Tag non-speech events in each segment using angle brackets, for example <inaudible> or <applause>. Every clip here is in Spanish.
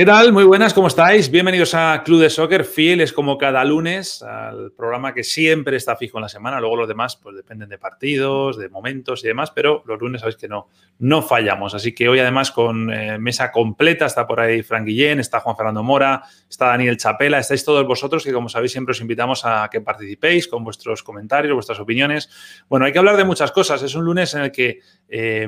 ¿Qué tal? Muy buenas, ¿cómo estáis? Bienvenidos a Club de Soccer, fieles como cada lunes al programa que siempre está fijo en la semana. Luego los demás pues dependen de partidos, de momentos y demás, pero los lunes sabéis que no, no fallamos. Así que hoy además con eh, mesa completa está por ahí Frank Guillén, está Juan Fernando Mora, está Daniel Chapela, estáis todos vosotros que como sabéis siempre os invitamos a que participéis con vuestros comentarios, vuestras opiniones. Bueno, hay que hablar de muchas cosas. Es un lunes en el que... Eh,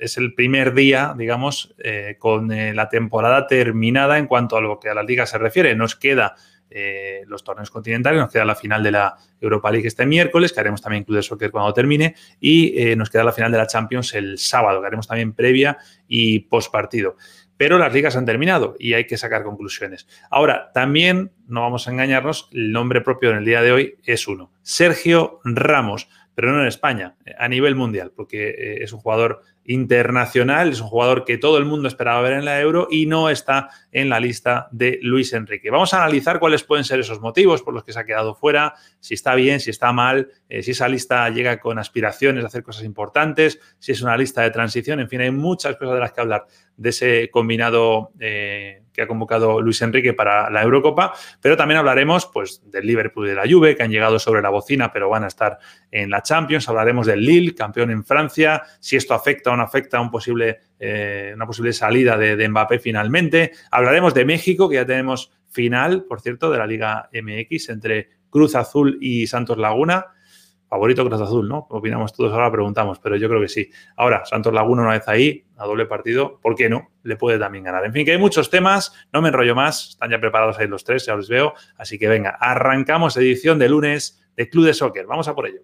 es el primer día, digamos, eh, con eh, la temporada terminada en cuanto a lo que a la liga se refiere. Nos queda eh, los torneos continentales, nos queda la final de la Europa League este miércoles, que haremos también Club de Soccer cuando termine, y nos queda la final de la Champions el sábado, que haremos también previa y post partido. Pero las ligas han terminado y hay que sacar conclusiones. Ahora, también, no vamos a engañarnos, el nombre propio en el día de hoy es uno, Sergio Ramos, pero no en España, a nivel mundial, porque es un jugador internacional, es un jugador que todo el mundo esperaba ver en la Euro y no está en la lista de Luis Enrique. Vamos a analizar cuáles pueden ser esos motivos por los que se ha quedado fuera, si está bien, si está mal, eh, si esa lista llega con aspiraciones de hacer cosas importantes, si es una lista de transición, en fin, hay muchas cosas de las que hablar de ese combinado eh, que ha convocado Luis Enrique para la Eurocopa, pero también hablaremos pues, del Liverpool y de la Juve, que han llegado sobre la bocina, pero van a estar en la Champions. Hablaremos del Lille, campeón en Francia, si esto afecta o no afecta a un posible, eh, una posible salida de, de Mbappé finalmente. Hablaremos de México, que ya tenemos final, por cierto, de la Liga MX entre Cruz Azul y Santos Laguna favorito Cruz Azul, ¿no? Opinamos todos ahora, preguntamos, pero yo creo que sí. Ahora, Santos Laguna una vez ahí, a doble partido, ¿por qué no? Le puede también ganar. En fin, que hay muchos temas, no me enrollo más, están ya preparados ahí los tres, ya los veo, así que venga, arrancamos edición de lunes de Club de Soccer, vamos a por ello.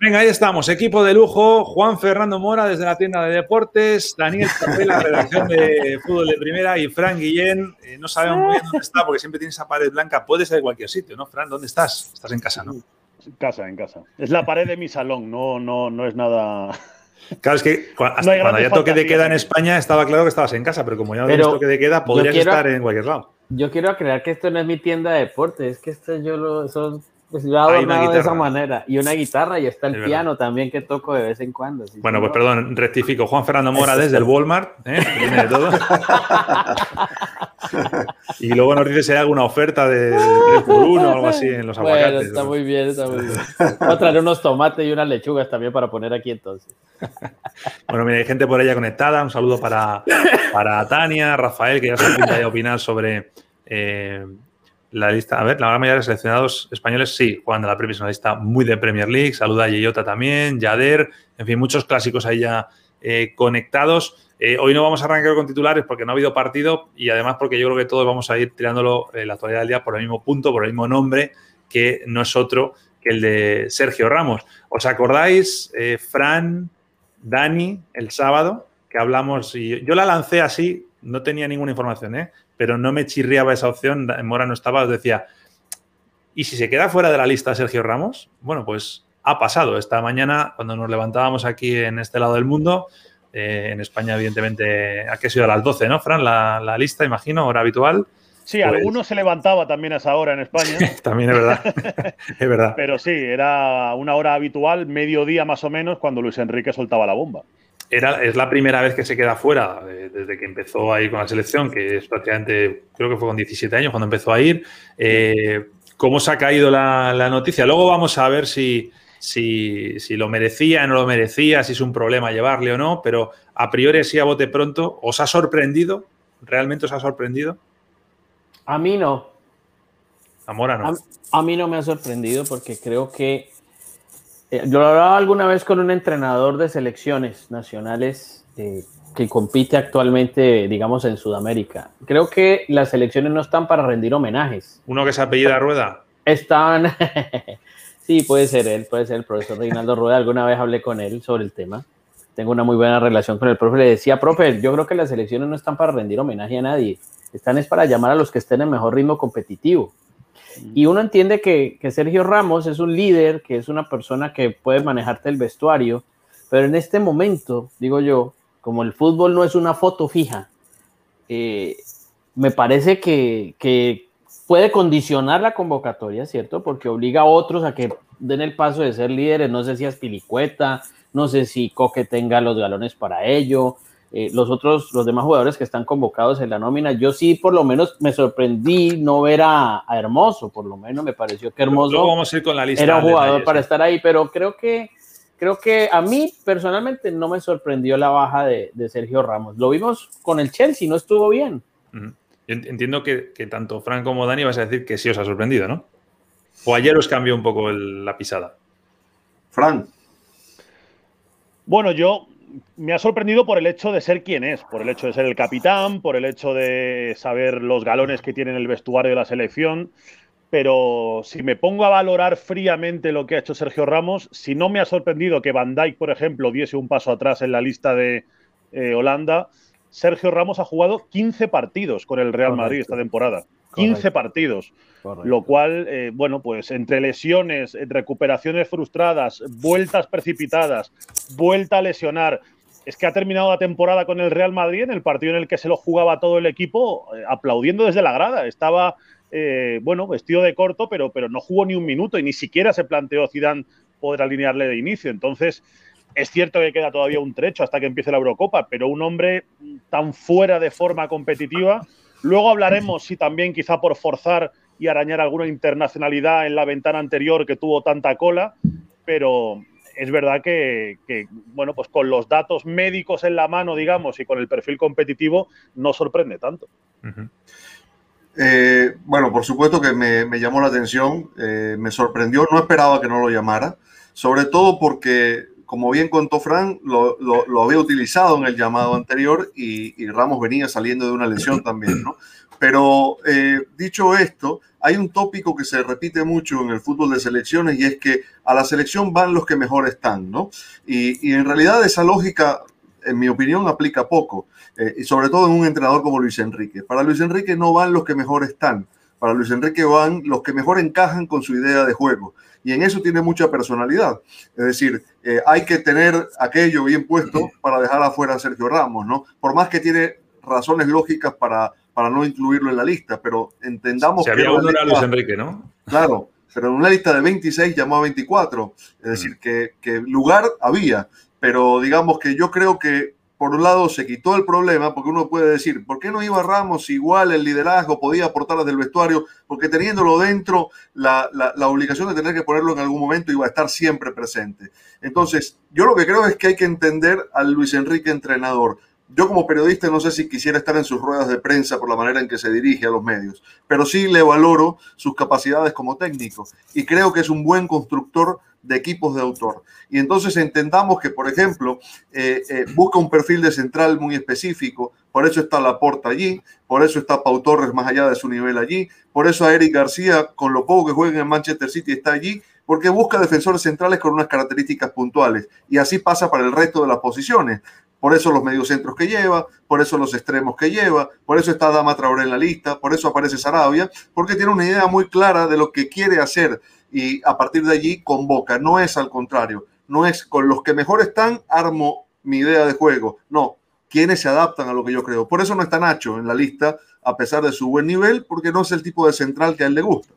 Venga, ahí estamos. Equipo de lujo. Juan Fernando Mora desde la tienda de deportes. Daniel Capela, redacción de fútbol de primera. Y Fran Guillén. Eh, no sabemos muy bien dónde está porque siempre tiene esa pared blanca. Puede ser de cualquier sitio, ¿no, Fran? ¿Dónde estás? Estás en casa, ¿no? En casa, en casa. Es la pared de mi salón. No, no, no es nada. Claro, es que hasta cuando había toque de queda en España estaba claro que estabas en casa, pero como ya no tienes toque de queda, podrías estar en cualquier lado. Yo quiero aclarar que esto no es mi tienda de deportes, es que esto yo lo, son pues yo adornado de esa manera. Y una guitarra y está el piano también que toco de vez en cuando. bueno, pues perdón, rectifico. Juan Fernando Mora desde el Walmart, ¿eh? De todo. <laughs> y luego nos dice si hay alguna oferta de 3 por 1 o algo así en los aguacates. Bueno, está muy bien, está muy bien. <laughs> Voy a traer unos tomates y unas lechugas también para poner aquí entonces. bueno, mira, hay gente por allá conectada. Un saludo para, para Tania, Rafael, que ya se pinta de opinar sobre... Eh, la lista, a ver, la gran mayoría de seleccionados españoles sí, Juan de la Premier es una lista muy de Premier League, saluda a Yeyota también, Yader, en fin, muchos clásicos ahí ya eh, conectados. Eh, hoy no vamos a arrancar con titulares porque no ha habido partido y además porque yo creo que todos vamos a ir tirándolo en la actualidad del día por el mismo punto, por el mismo nombre, que no es otro que el de Sergio Ramos. ¿Os acordáis, eh, Fran, Dani, el sábado, que hablamos y yo la lancé así, no tenía ninguna información, ¿eh? Pero no me chirriaba esa opción. Mora no estaba, os decía, ¿y si se queda fuera de la lista Sergio Ramos? Bueno, pues ha pasado. Esta mañana, cuando nos levantábamos aquí en este lado del mundo, eh, en España, evidentemente, aquí ha sido a las 12, ¿no, Fran? La, lista, imagino, hora habitual. Sí, pues algunos se levantaba también a esa hora en España. <laughs> también es verdad. <laughs> es verdad. Pero sí, era una hora habitual, mediodía más o menos, cuando Luis Enrique soltaba la bomba es la primera vez que se queda fuera eh, desde que empezó ahí con la selección, que es prácticamente, creo que fue con 17 años cuando empezó a ir. Eh, ¿Cómo se ha caído la, noticia? Luego vamos a ver si, si, lo merecía, no lo merecía, si es un problema llevarle o no, pero a priori así a bote pronto, ¿os ha sorprendido? ¿Realmente os ha sorprendido? A mí no. Amora no. a mí no me ha sorprendido porque creo que eh, yo lo hablaba alguna vez con un entrenador de selecciones nacionales eh, que compite actualmente, digamos, en Sudamérica. Creo que las selecciones no están para rendir homenajes. ¿Uno que se apellida Rueda? Están, <laughs> sí, puede ser él, puede ser el profesor Reinaldo Rueda. Alguna vez hablé con él sobre el tema. Tengo una muy buena relación con el profe. Le decía, profe, yo creo que las selecciones no están para rendir homenaje a nadie. Están es para llamar a los que estén en mejor ritmo competitivo. Y uno entiende que, que Sergio Ramos es un líder, que es una persona que puede manejarte el vestuario, pero en este momento, digo yo, como el fútbol no es una foto fija, eh, me parece que, que, puede condicionar la convocatoria, ¿cierto? Porque obliga a otros a que den el paso de ser líderes. No sé si Aspilicueta, no sé si Coque tenga los galones para ello. Eh, los otros, los demás jugadores que están convocados en la nómina, yo sí por lo menos me sorprendí no ver a, Hermoso, por lo menos me pareció que Hermoso vamos a ir con la lista era un jugador para estar ahí, pero creo que creo que a mí personalmente no me sorprendió la baja de, Sergio Ramos. Lo vimos con el Chelsea, no estuvo bien. Entiendo que, tanto Frank como Dani vas a decir que sí os ha sorprendido, ¿no? ¿O ayer os cambió un poco la pisada? Frank. Bueno, yo me ha sorprendido por el hecho de ser quien es, por el hecho de ser el capitán, por el hecho de saber los galones que tiene en el vestuario de la selección pero si me pongo a valorar fríamente lo que ha hecho Sergio Ramos, si no me ha sorprendido que Van Dijk, por ejemplo, diese un paso atrás en la lista de eh, Holanda, Sergio Ramos ha jugado 15 partidos con el Real Madrid esta temporada. 15 partidos. Lo cual, eh, bueno, pues entre lesiones, recuperaciones frustradas, vueltas precipitadas, vuelta a lesionar, es que ha terminado la temporada con el Real Madrid en el partido en el que se lo jugaba todo el equipo, eh, aplaudiendo desde la grada. Estaba eh, bueno, vestido de corto, pero, pero no jugó ni un minuto y ni siquiera se planteó Zidane poder alinearle de inicio. Entonces, es cierto que queda todavía un trecho hasta que empiece la Eurocopa, pero un hombre tan fuera de forma competitiva. Luego hablaremos si también quizá por forzar y arañar alguna internacionalidad en la ventana anterior que tuvo tanta cola, pero es verdad que, bueno, pues con los datos médicos en la mano, digamos, y con el perfil competitivo, no sorprende tanto. Eh, bueno, por supuesto que me, llamó la atención, eh, me sorprendió, no esperaba que no lo llamara, sobre todo porque, como bien contó Fran, lo, había utilizado en el llamado anterior y, Ramos venía saliendo de una lesión también, ¿no? Pero eh, dicho esto, hay un tópico que se repite mucho en el fútbol de selecciones y es que a la selección van los que mejor están, ¿no? Y, en realidad esa lógica, en mi opinión, aplica poco. Eh, y sobre todo en un entrenador como Luis Enrique. Para Luis Enrique no van los que mejor están, para Luis Enrique van los que mejor encajan con su idea de juego. Y en eso tiene mucha personalidad. Es decir, eh, hay que tener aquello bien puesto para dejar afuera a Sergio Ramos, ¿no? Por más que tiene razones lógicas para, para no incluirlo en la lista, pero entendamos que... había uno era Luis Enrique, ¿no? Claro, pero en una lista de 26 llamó a 24. Es decir, que, que lugar había, pero digamos que yo creo que por un lado se quitó el problema, porque uno puede decir, ¿por qué no iba Ramos igual el liderazgo, podía aportar desde el vestuario? Porque teniéndolo dentro, la, la, obligación de tener que ponerlo en algún momento iba a estar siempre presente. Entonces, yo lo que creo es que hay que entender al Luis Enrique entrenador. Yo como periodista no sé si quisiera estar en sus ruedas de prensa por la manera en que se dirige a los medios, pero sí le valoro sus capacidades como técnico y creo que es un buen constructor de equipos de autor. Y entonces entendamos que, por ejemplo, eh, eh, busca un perfil de central muy específico, por eso está Laporta allí, por eso está Pau Torres más allá de su nivel allí, por eso a Eric García, con lo poco que juega en Manchester City, está allí, porque busca defensores centrales con unas características puntuales. Y así pasa para el resto de las posiciones. Por eso los mediocentros que lleva, por eso los extremos que lleva, por eso está Dama Traoré en la lista, por eso aparece Sarabia, porque tiene una idea muy clara de lo que quiere hacer y a partir de allí convoca. No es al contrario, no es con los que mejor están, armo mi idea de juego. No, quienes se adaptan a lo que yo creo. Por eso no está Nacho en la lista, a pesar de su buen nivel, porque no es el tipo de central que a él le gusta.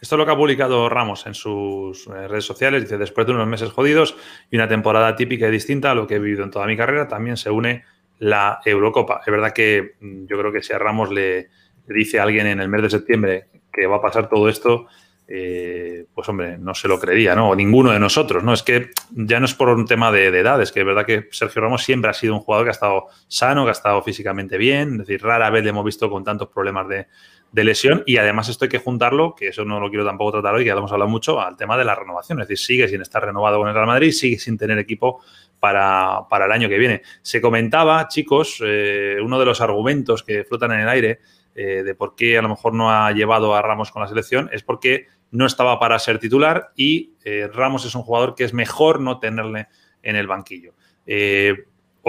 Esto es lo que ha publicado Ramos en sus eh, redes sociales. Dice, después de unos meses jodidos y una temporada típica y distinta a lo que he vivido en toda mi carrera, también se une la Eurocopa. Es verdad que mm, yo creo que si a Ramos le, le dice a alguien en el mes de septiembre que va a pasar todo esto, eh, pues hombre, no se lo creería, ¿no? O ninguno de nosotros, ¿no? Es que ya no es por un tema de, edad, es que es verdad que Sergio Ramos siempre ha sido un jugador que ha estado sano, que ha estado físicamente bien, es decir, rara vez le hemos visto con tantos problemas de, de lesión y además esto hay que juntarlo, que eso no lo quiero tampoco tratar hoy, que ya lo hemos hablado mucho, al tema de la renovación. Es decir, sigue sin estar renovado con el Real Madrid, sigue sin tener equipo para, el año que viene. Se comentaba, chicos, eh, uno de los argumentos que flotan en el aire eh, de por qué a lo mejor no ha llevado a Ramos con la selección es porque no estaba para ser titular y eh, Ramos es un jugador que es mejor no tenerle en el banquillo.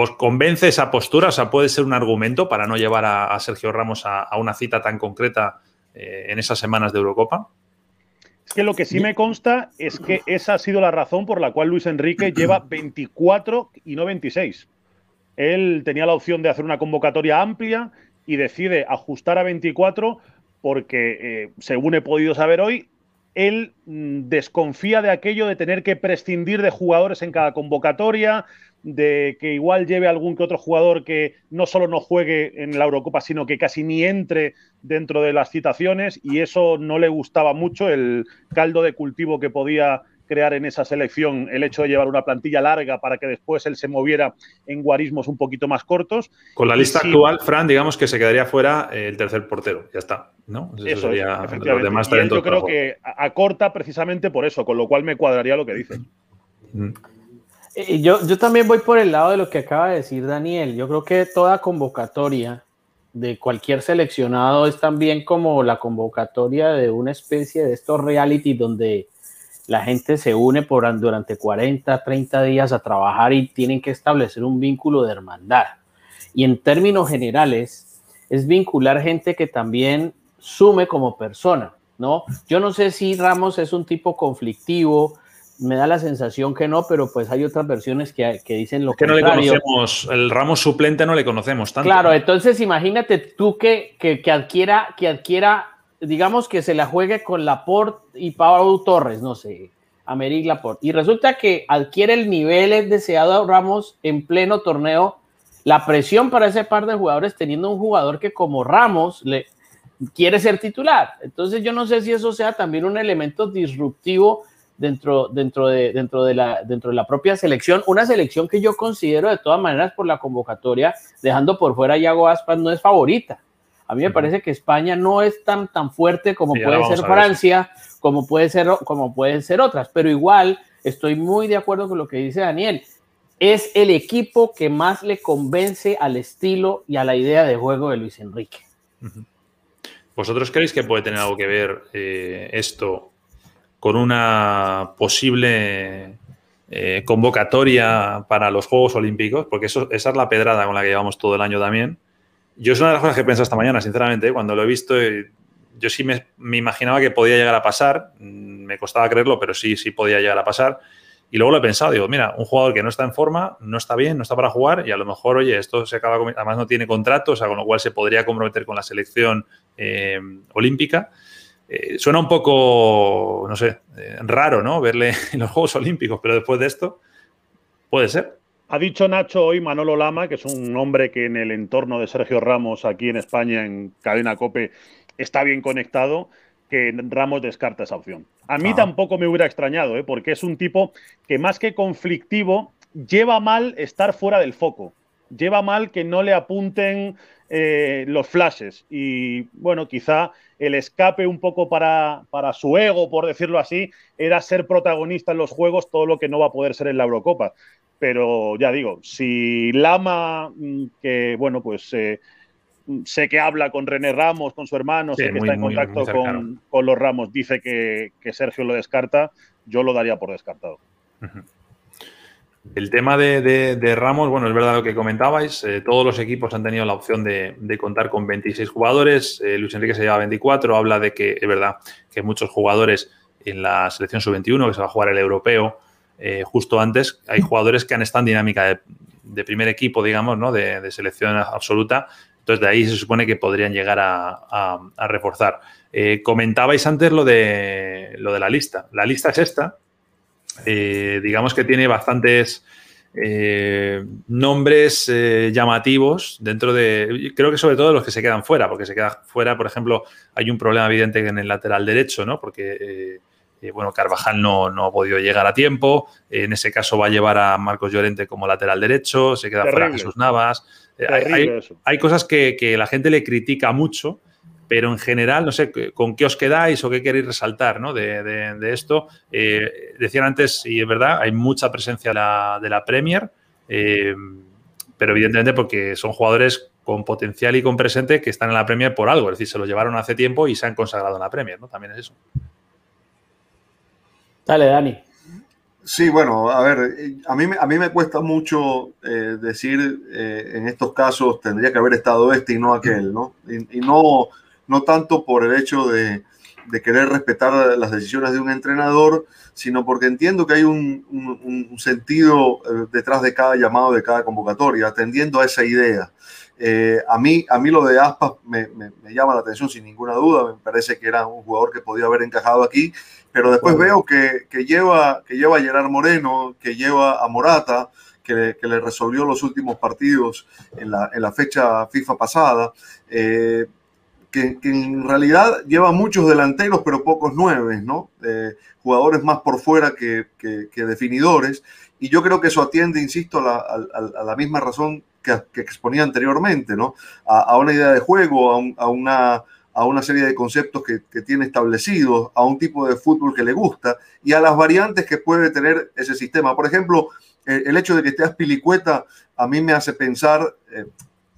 ¿Os convence esa postura? O sea, puede ser un argumento para no llevar a, Sergio Ramos a, una cita tan concreta eh, en esas semanas de Eurocopa. Es que lo que sí me consta es que esa ha sido la razón por la cual Luis Enrique lleva <clears throat> 24 y no 26. Él tenía la opción de hacer una convocatoria amplia y decide ajustar a 24 porque, eh, según he podido saber hoy, él mm, desconfía de aquello de tener que prescindir de jugadores en cada convocatoria, de que igual lleve algún que otro jugador que no solo no juegue en la Eurocopa, sino que casi ni entre dentro de las citaciones y eso no le gustaba mucho, el caldo de cultivo que podía crear en esa selección el hecho de llevar una plantilla larga para que después él se moviera en guarismos un poquito más cortos. Con la lista actual, Fran, digamos que se quedaría fuera el tercer portero, ya está, ¿no? Eso, sería los demás yo creo que acorta precisamente por eso, con lo cual me cuadraría lo que dice. Mm. Eh, yo, yo también voy por el lado de lo que acaba de decir Daniel. Yo creo que toda convocatoria de cualquier seleccionado es también como la convocatoria de una especie de estos reality donde la gente se une por, durante 40, 30 días a trabajar y tienen que establecer un vínculo de hermandad. Y en términos generales, es vincular gente que también sume como persona, ¿no? Yo no sé si Ramos es un tipo conflictivo, me da la sensación que no, pero pues hay otras versiones que, dicen lo que no le conocemos, el ramo suplente no le conocemos tanto. Claro, entonces imagínate tú que, que, adquiera, que adquiera, digamos que se la juegue con Laporte y Pablo Torres, no sé, Americ Laporte, y resulta que adquiere el nivel deseado Ramos en pleno torneo, la presión para ese par de jugadores teniendo un jugador que como Ramos le quiere ser titular. Entonces yo no sé si eso sea también un elemento disruptivo dentro, dentro, de, dentro, de la, dentro de la propia selección. Una selección que yo considero de todas maneras por la convocatoria, dejando por fuera a Iago Aspas, no es favorita. A mí me parece que España no es tan, tan fuerte como puede ser Francia, como puede ser, como pueden ser otras, pero igual estoy muy de acuerdo con lo que dice Daniel. Es el equipo que más le convence al estilo y a la idea de juego de Luis Enrique. ¿Vosotros creéis que puede tener algo que ver eh, esto con una posible eh, convocatoria para los Juegos Olímpicos, porque eso, esa es la pedrada con la que llevamos todo el año también. Yo es una de las cosas que he pensado esta mañana, sinceramente, cuando lo he visto, eh, yo sí me, imaginaba que podía llegar a pasar, mm, me costaba creerlo, pero sí, sí podía llegar a pasar. Y luego lo he pensado, digo, mira, un jugador que no está en forma, no está bien, no está para jugar y a lo mejor, oye, esto se acaba, además no tiene contrato, o sea, con lo cual se podría comprometer con la selección eh, olímpica. Eh, suena un poco, no sé, eh, raro, ¿no? Verle <laughs> en los Juegos Olímpicos, pero después de esto, puede ser. Ha dicho Nacho hoy Manolo Lama, que es un hombre que en el entorno de Sergio Ramos aquí en España, en Cadena Cope, está bien conectado, que Ramos descarta esa opción. A mí ah. tampoco me hubiera extrañado, ¿eh? porque es un tipo que más que conflictivo, lleva mal estar fuera del foco. Lleva mal que no le apunten eh, los flashes. Y bueno, quizá el escape un poco para, para, su ego, por decirlo así, era ser protagonista en los juegos, todo lo que no va a poder ser en la Eurocopa. Pero ya digo, si Lama, mm, que bueno, pues eh, sé que habla con René Ramos, con su hermano, sé que está en contacto con, los Ramos, dice que, Sergio lo descarta, yo lo daría por descartado. El tema de, Ramos, bueno, es verdad lo que comentabais. Eh, todos los equipos han tenido la opción de, contar con 26 jugadores. Eh, Luis Enrique se lleva 24. Habla de que es verdad que muchos jugadores en la selección sub-21, que se va a jugar el europeo, eh, justo antes, hay jugadores que han estado en dinámica de, primer equipo, digamos, ¿no? de, selección absoluta. Entonces, de ahí se supone que podrían llegar a, reforzar. comentabais antes lo de, lo de la lista. La lista es esta, eh, digamos que tiene bastantes eh, nombres eh, llamativos dentro de, creo que sobre todo los que se quedan fuera, porque se queda fuera, por ejemplo, hay un problema evidente en el lateral derecho, ¿no? Porque, bueno, Carvajal no, no, ha podido llegar a tiempo, en ese caso va a llevar a Marcos Llorente como lateral derecho, se queda fuera Jesús Navas. Hay, hay, cosas que, que, la gente le critica mucho pero en general, no sé, ¿con qué os quedáis o qué queréis resaltar ¿no? de, esto? Eh, decían antes, y es verdad, hay mucha presencia de la, de la Premier, eh, pero evidentemente porque son jugadores con potencial y con presente que están en la Premier por algo, es decir, se lo llevaron hace tiempo y se han consagrado en la Premier, ¿no? También es eso. Dale, Dani. Sí, bueno, a ver, a mí, a mí me cuesta mucho eh, decir eh, en estos casos tendría que haber estado este y no aquel, ¿no? Y, no, no tanto por el hecho de, querer respetar las decisiones de un entrenador, sino porque entiendo que hay un, sentido eh, detrás de cada llamado, de cada convocatoria, atendiendo a esa idea. a, mí, a mí lo de Aspas me, me, llama la atención sin ninguna duda, me parece que era un jugador que podía haber encajado aquí pero después veo que, que, lleva, que lleva a Gerard Moreno, que lleva a Morata, que, que le resolvió los últimos partidos en la, en la fecha FIFA pasada, eh, que, en realidad lleva muchos delanteros, pero pocos nueve, ¿no? Eh, jugadores más por fuera que, que, definidores. Y yo creo que eso atiende, insisto, a la, misma razón que, exponía anteriormente, ¿no? A, una idea de juego, a, una a una serie de conceptos que, tiene establecidos, a un tipo de fútbol que le gusta y a las variantes que puede tener ese sistema. Por ejemplo, el, hecho de que esté Aspilicueta a mí me hace pensar, eh,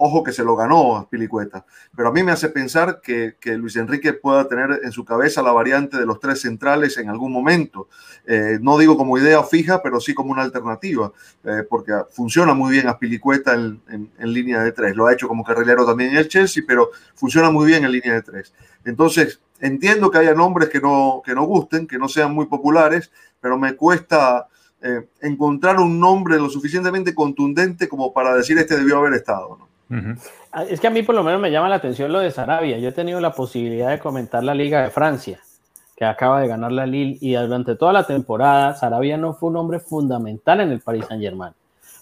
Ojo que se lo ganó a Pilicueta, pero a mí me hace pensar que, Luis Enrique pueda tener en su cabeza la variante de los tres centrales en algún momento. Eh, no digo como idea fija, pero sí como una alternativa, eh, porque funciona muy bien a Pilicueta en, línea de tres. Lo ha hecho como carrilero también en el Chelsea, pero funciona muy bien en línea de tres. Entonces, entiendo que haya nombres que no, que no gusten, que no sean muy populares, pero me cuesta eh, encontrar un nombre lo suficientemente contundente como para decir este debió haber estado. ¿no? Ah, es que a mí por lo menos me llama la atención lo de Sarabia. Yo he tenido la posibilidad de comentar la Liga de Francia, que acaba de ganar la Lille, y durante toda la temporada Sarabia no fue un hombre fundamental en el Paris Saint Germain.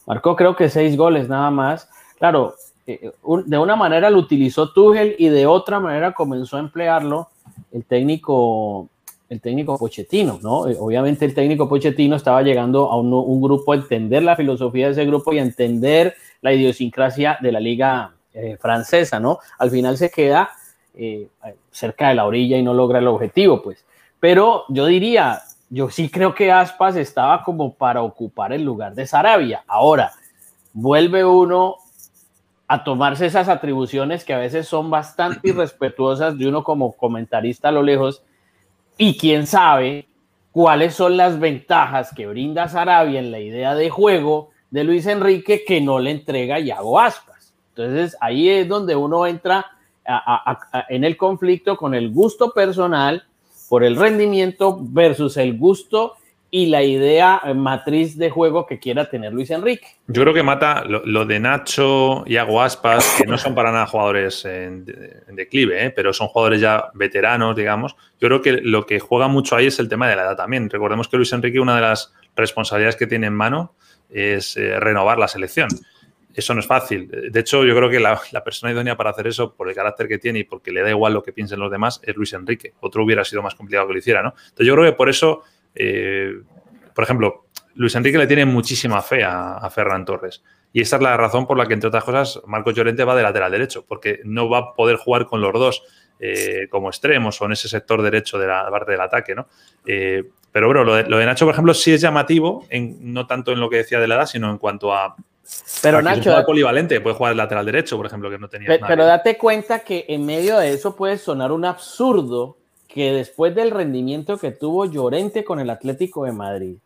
Marcó creo que seis goles nada más. Claro, eh, de una manera lo utilizó Tuchel y de otra manera comenzó a emplearlo el técnico el técnico Pochettino, ¿no? Eh, obviamente el técnico Pochettino estaba llegando a un, grupo a entender la filosofía de ese grupo y a entender la idiosincrasia de la liga eh, francesa, ¿no? Al final se queda eh, cerca de la orilla y no logra el objetivo, pues. Pero yo diría, yo sí creo que Aspas estaba como para ocupar el lugar de Sarabia. Ahora, vuelve uno a tomarse esas atribuciones que a veces son bastante irrespetuosas de uno como comentarista a lo lejos y quién sabe cuáles son las ventajas que brinda Sarabia en la idea de juego de Luis Enrique que no le entrega Yago Aspas. Entonces ahí es donde uno entra en el conflicto con el gusto personal por el rendimiento versus el gusto y la idea matriz de juego que quiera tener Luis Enrique. Yo creo que mata lo, de Nacho y Aspas, que no son para nada jugadores en, declive, ¿eh? pero son jugadores ya veteranos, digamos. Yo creo que lo que juega mucho ahí es el tema de la edad también. Recordemos que Luis Enrique, una de las responsabilidades que tiene en mano es eh, renovar la selección. Eso no es fácil. De hecho, yo creo que la, persona idónea para hacer eso, por el carácter que tiene y porque le da igual lo que piensen los demás, es Luis Enrique. Otro hubiera sido más complicado que lo hiciera, ¿no? Entonces, yo creo que por eso, eh, por ejemplo, Luis Enrique le tiene muchísima fe a, Ferran Torres. Y esa es la razón por la que, entre otras cosas, Marcos Llorente va de lateral derecho, porque no va a poder jugar con los dos eh, como extremos o en ese sector derecho de la parte del ataque, ¿no? Pero bueno, lo de, Nacho, por ejemplo, sí es llamativo, en, no tanto en lo que decía de la edad, sino en cuanto a. Pero Nacho. Es polivalente, puede jugar el lateral derecho, por ejemplo, que no tenía. Pero, pero date cuenta que en medio de eso puede sonar un absurdo que después del rendimiento que tuvo Llorente con el Atlético de Madrid,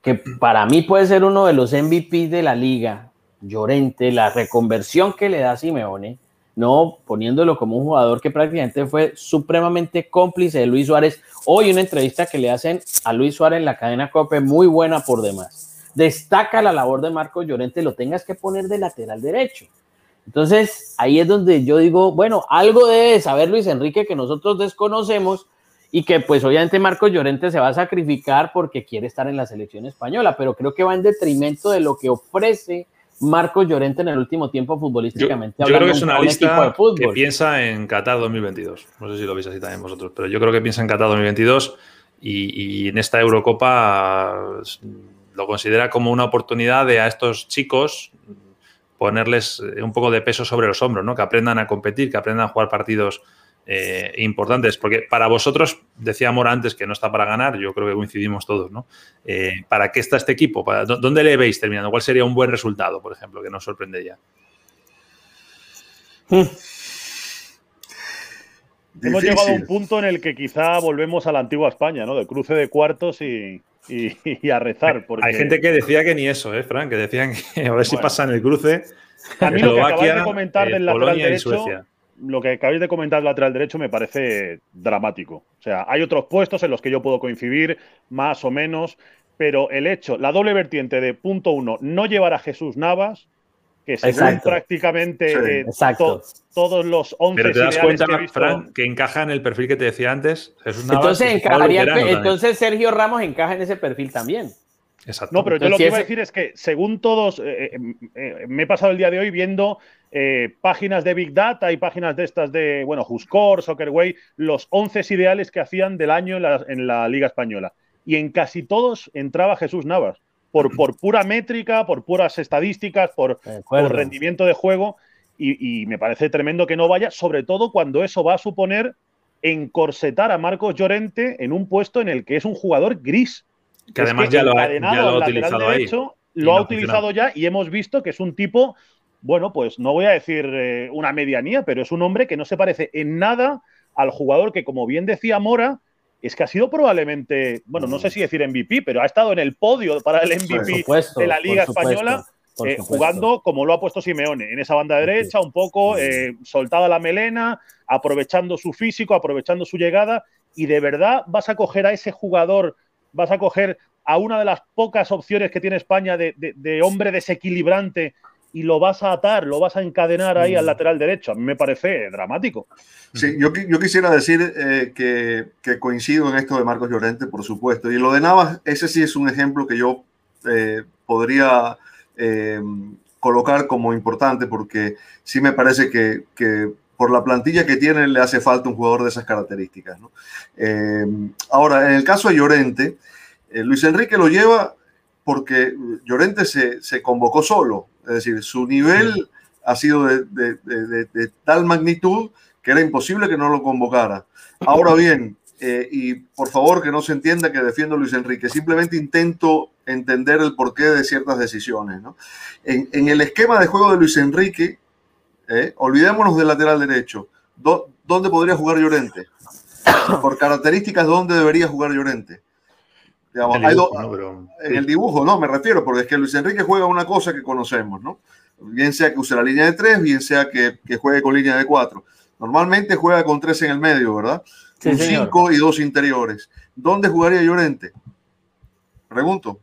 que para mí puede ser uno de los MVP de la liga, Llorente, la reconversión que le da Simeone, no poniéndolo como un jugador que prácticamente fue supremamente cómplice de Luis Suárez. Hoy una entrevista que le hacen a Luis Suárez en la cadena COPE muy buena por demás. Destaca la labor de Marcos Llorente, lo tengas que poner de lateral derecho. Entonces, ahí es donde yo digo, bueno, algo debe saber Luis Enrique que nosotros desconocemos y que pues obviamente Marcos Llorente se va a sacrificar porque quiere estar en la selección española, pero creo que va en detrimento de lo que ofrece Marcos Llorente en el último tiempo futbolísticamente. Yo, creo que es una lista que piensa en Qatar 2022. No sé si lo veis así también vosotros, pero yo creo que piensa en Qatar 2022 y, en esta Eurocopa lo considera como una oportunidad de a estos chicos ponerles un poco de peso sobre los hombros, ¿no? Que aprendan a competir, que aprendan a jugar partidos eh, importantes, porque para vosotros, decía Mora antes que no está para ganar, yo creo que coincidimos todos, ¿no? Eh, ¿Para qué está este equipo? ¿Para, ¿Dónde le veis terminando? ¿Cuál sería un buen resultado, por ejemplo, que nos sorprendería? Hemos llegado a un punto en el que quizá volvemos a la antigua España, ¿no? De cruce de cuartos y, a rezar. Hay gente que decía que ni eso, ¿eh, Frank? Que decían que <laughs> a ver si pasa en el cruce. A mí lo que acabáis de comentar del lateral derecho, lo que acabáis de comentar del lateral derecho me parece dramático. O sea, hay otros puestos en los que yo puedo coincidir, más o menos, pero el hecho, la doble vertiente de punto uno, no llevar a Jesús Navas, que según prácticamente eh, todos los 11 Pero te das cuenta, Fran, que encaja en el perfil que te decía antes. entonces, entonces Sergio Ramos encaja en ese perfil también. Exacto. No, pero yo lo que iba a decir es que según todos, eh, eh, me he pasado el día de hoy viendo páginas de Big Data y páginas de estas de, bueno, Juscore, Soccerway, los 11 ideales que hacían del año en la, en la Liga Española. Y en casi todos entraba Jesús Navas por, por pura métrica, por puras estadísticas, por, rendimiento de juego. Y, me parece tremendo que no vaya, sobre todo cuando eso va a suponer encorsetar a Marcos Llorente en un puesto en el que es un jugador gris. Que además ya, lo ha, utilizado ahí. Lo ha utilizado ya y hemos visto que es un tipo, bueno, pues no voy a decir eh, una medianía, pero es un hombre que no se parece en nada al jugador que, como bien decía Mora, es que ha sido probablemente, bueno, no sé si decir MVP, pero ha estado en el podio para el MVP de la Liga Española. Eh, jugando como lo ha puesto Simeone, en esa banda derecha, un poco eh, soltada la melena, aprovechando su físico, aprovechando su llegada, y de verdad vas a coger a ese jugador, vas a coger a una de las pocas opciones que tiene España de hombre desequilibrante y lo vas a atar, lo vas a encadenar ahí al mm. lateral derecho. A mí me parece dramático. Sí, yo, yo quisiera decir eh, que, coincido en esto de Marcos Llorente, por supuesto. Y lo de Navas, ese sí es un ejemplo que yo eh, podría eh, colocar como importante, porque sí me parece que, por la plantilla que tiene le hace falta un jugador de esas características. ahora, en el caso de Llorente, Luis Enrique lo lleva porque Llorente se, se convocó solo es decir, su nivel ha sido de, tal magnitud que era imposible que no lo convocara. Ahora bien, eh, y por favor que no se entienda que defiendo a Luis Enrique, simplemente intento entender el porqué de ciertas decisiones. En, el esquema de juego de Luis Enrique, eh, olvidémonos del lateral derecho. ¿Dónde podría jugar Llorente? Por características, ¿dónde debería jugar Llorente? En el dibujo, no, me refiero, porque es que Luis Enrique juega una cosa que conocemos, ¿no? Bien sea que use la línea de tres, bien sea que, juegue con línea de cuatro. Normalmente juega con tres en el medio, ¿verdad? con cinco y dos interiores. ¿Dónde jugaría Llorente? Pregunto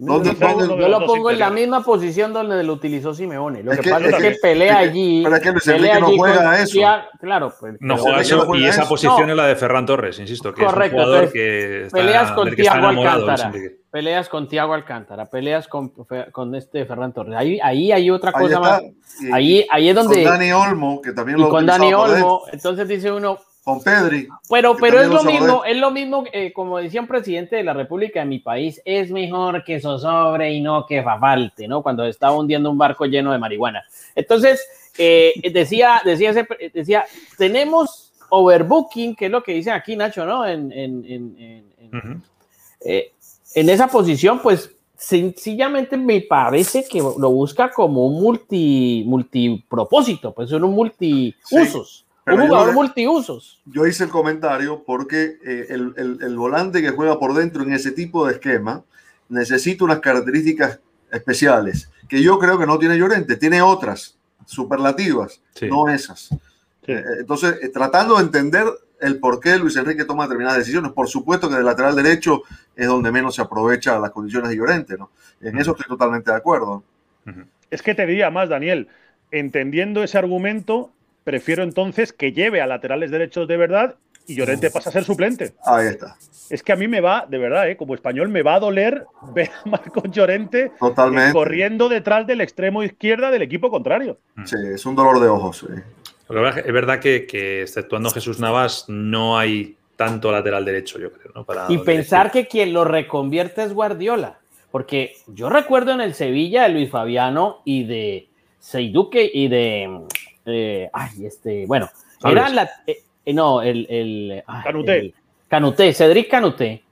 yo lo pongo en la misma posición donde lo utilizó Simeone. Lo que, pasa es que, pelea allí. Pero que pelea no juega eso. claro, pues, no juega eso. y esa posición es la de Ferran Torres, insisto, que Correcto, es un jugador que peleas con Tiago Alcántara. Peleas con Tiago Alcántara, peleas con, con este Ferran Torres. Ahí, ahí hay otra cosa más. ahí, ahí es donde. Con Dani Olmo, que también lo y con Dani Olmo, entonces dice uno, con Pedri. Pero, pero es lo, mismo, es lo mismo, eh, como decía un presidente de la República de mi país, es mejor que sobre y no que falte, ¿no? Cuando estaba hundiendo un barco lleno de marihuana. Entonces, eh, decía, decía, decía, tenemos overbooking, que es lo que dice aquí Nacho, ¿no? En, en, en, eh, en esa posición, pues sencillamente me parece que lo busca como un multi, multipropósito, pues son un multiusos un jugador multiusos. Yo hice el comentario porque eh, el, volante que juega por dentro en ese tipo de esquema necesita unas características especiales que yo creo que no tiene Llorente, tiene otras superlativas, no esas. Eh, entonces, eh, tratando de entender el por qué Luis Enrique toma determinadas decisiones, por supuesto que del lateral derecho es donde menos se aprovecha las condiciones de Llorente, ¿no? En eso estoy totalmente de acuerdo. Es que te diría más, Daniel, entendiendo ese argumento, prefiero entonces que lleve a laterales derechos de verdad y Llorente pasa a ser suplente. Ahí está. Es que a mí me va, de verdad, ¿eh? como español, me va a doler ver a Marcos Llorente eh, corriendo detrás del extremo izquierda del equipo contrario. Mm. Sí, es un dolor de ojos. Es verdad que, que, exceptuando Jesús Navas, no hay tanto lateral derecho, yo creo. ¿no? y pensar que quien lo reconvierte es Guardiola. Porque yo recuerdo en el Sevilla de Luis Fabiano y de Seiduque y de eh, ay, este, bueno, era la, eh, eh, no, el, el, ay, Canuté. El, Canuté, Cedric Canuté.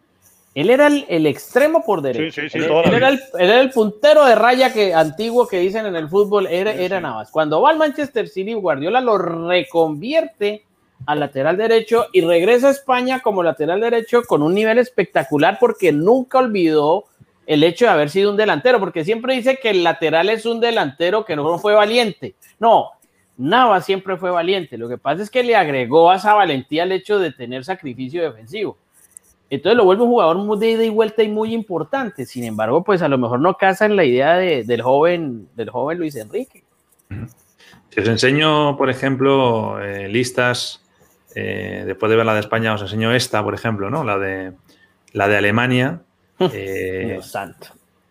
Él era el, el, extremo por derecha. Sí, sí, sí, él, era el, él era el puntero de raya que, antiguo que dicen en el fútbol, era, era. Navas. Cuando va al Manchester City, Guardiola lo reconvierte al lateral derecho y regresa a España como lateral derecho con un nivel espectacular porque nunca olvidó el hecho de haber sido un delantero, porque siempre dice que el lateral es un delantero que no fue valiente. No, Navas siempre fue valiente. Lo que pasa es que le agregó a esa valentía el hecho de tener sacrificio defensivo. Entonces lo vuelve un jugador muy de ida y vuelta y muy importante. Sin embargo, pues a lo mejor no casa en la idea de- del, joven, del joven Luis Enrique. Si os enseño, por ejemplo, eh, listas, eh, después de ver la de España, os enseño esta, por ejemplo, ¿no? La de, la de Alemania. <laughs> eh, Dios santo.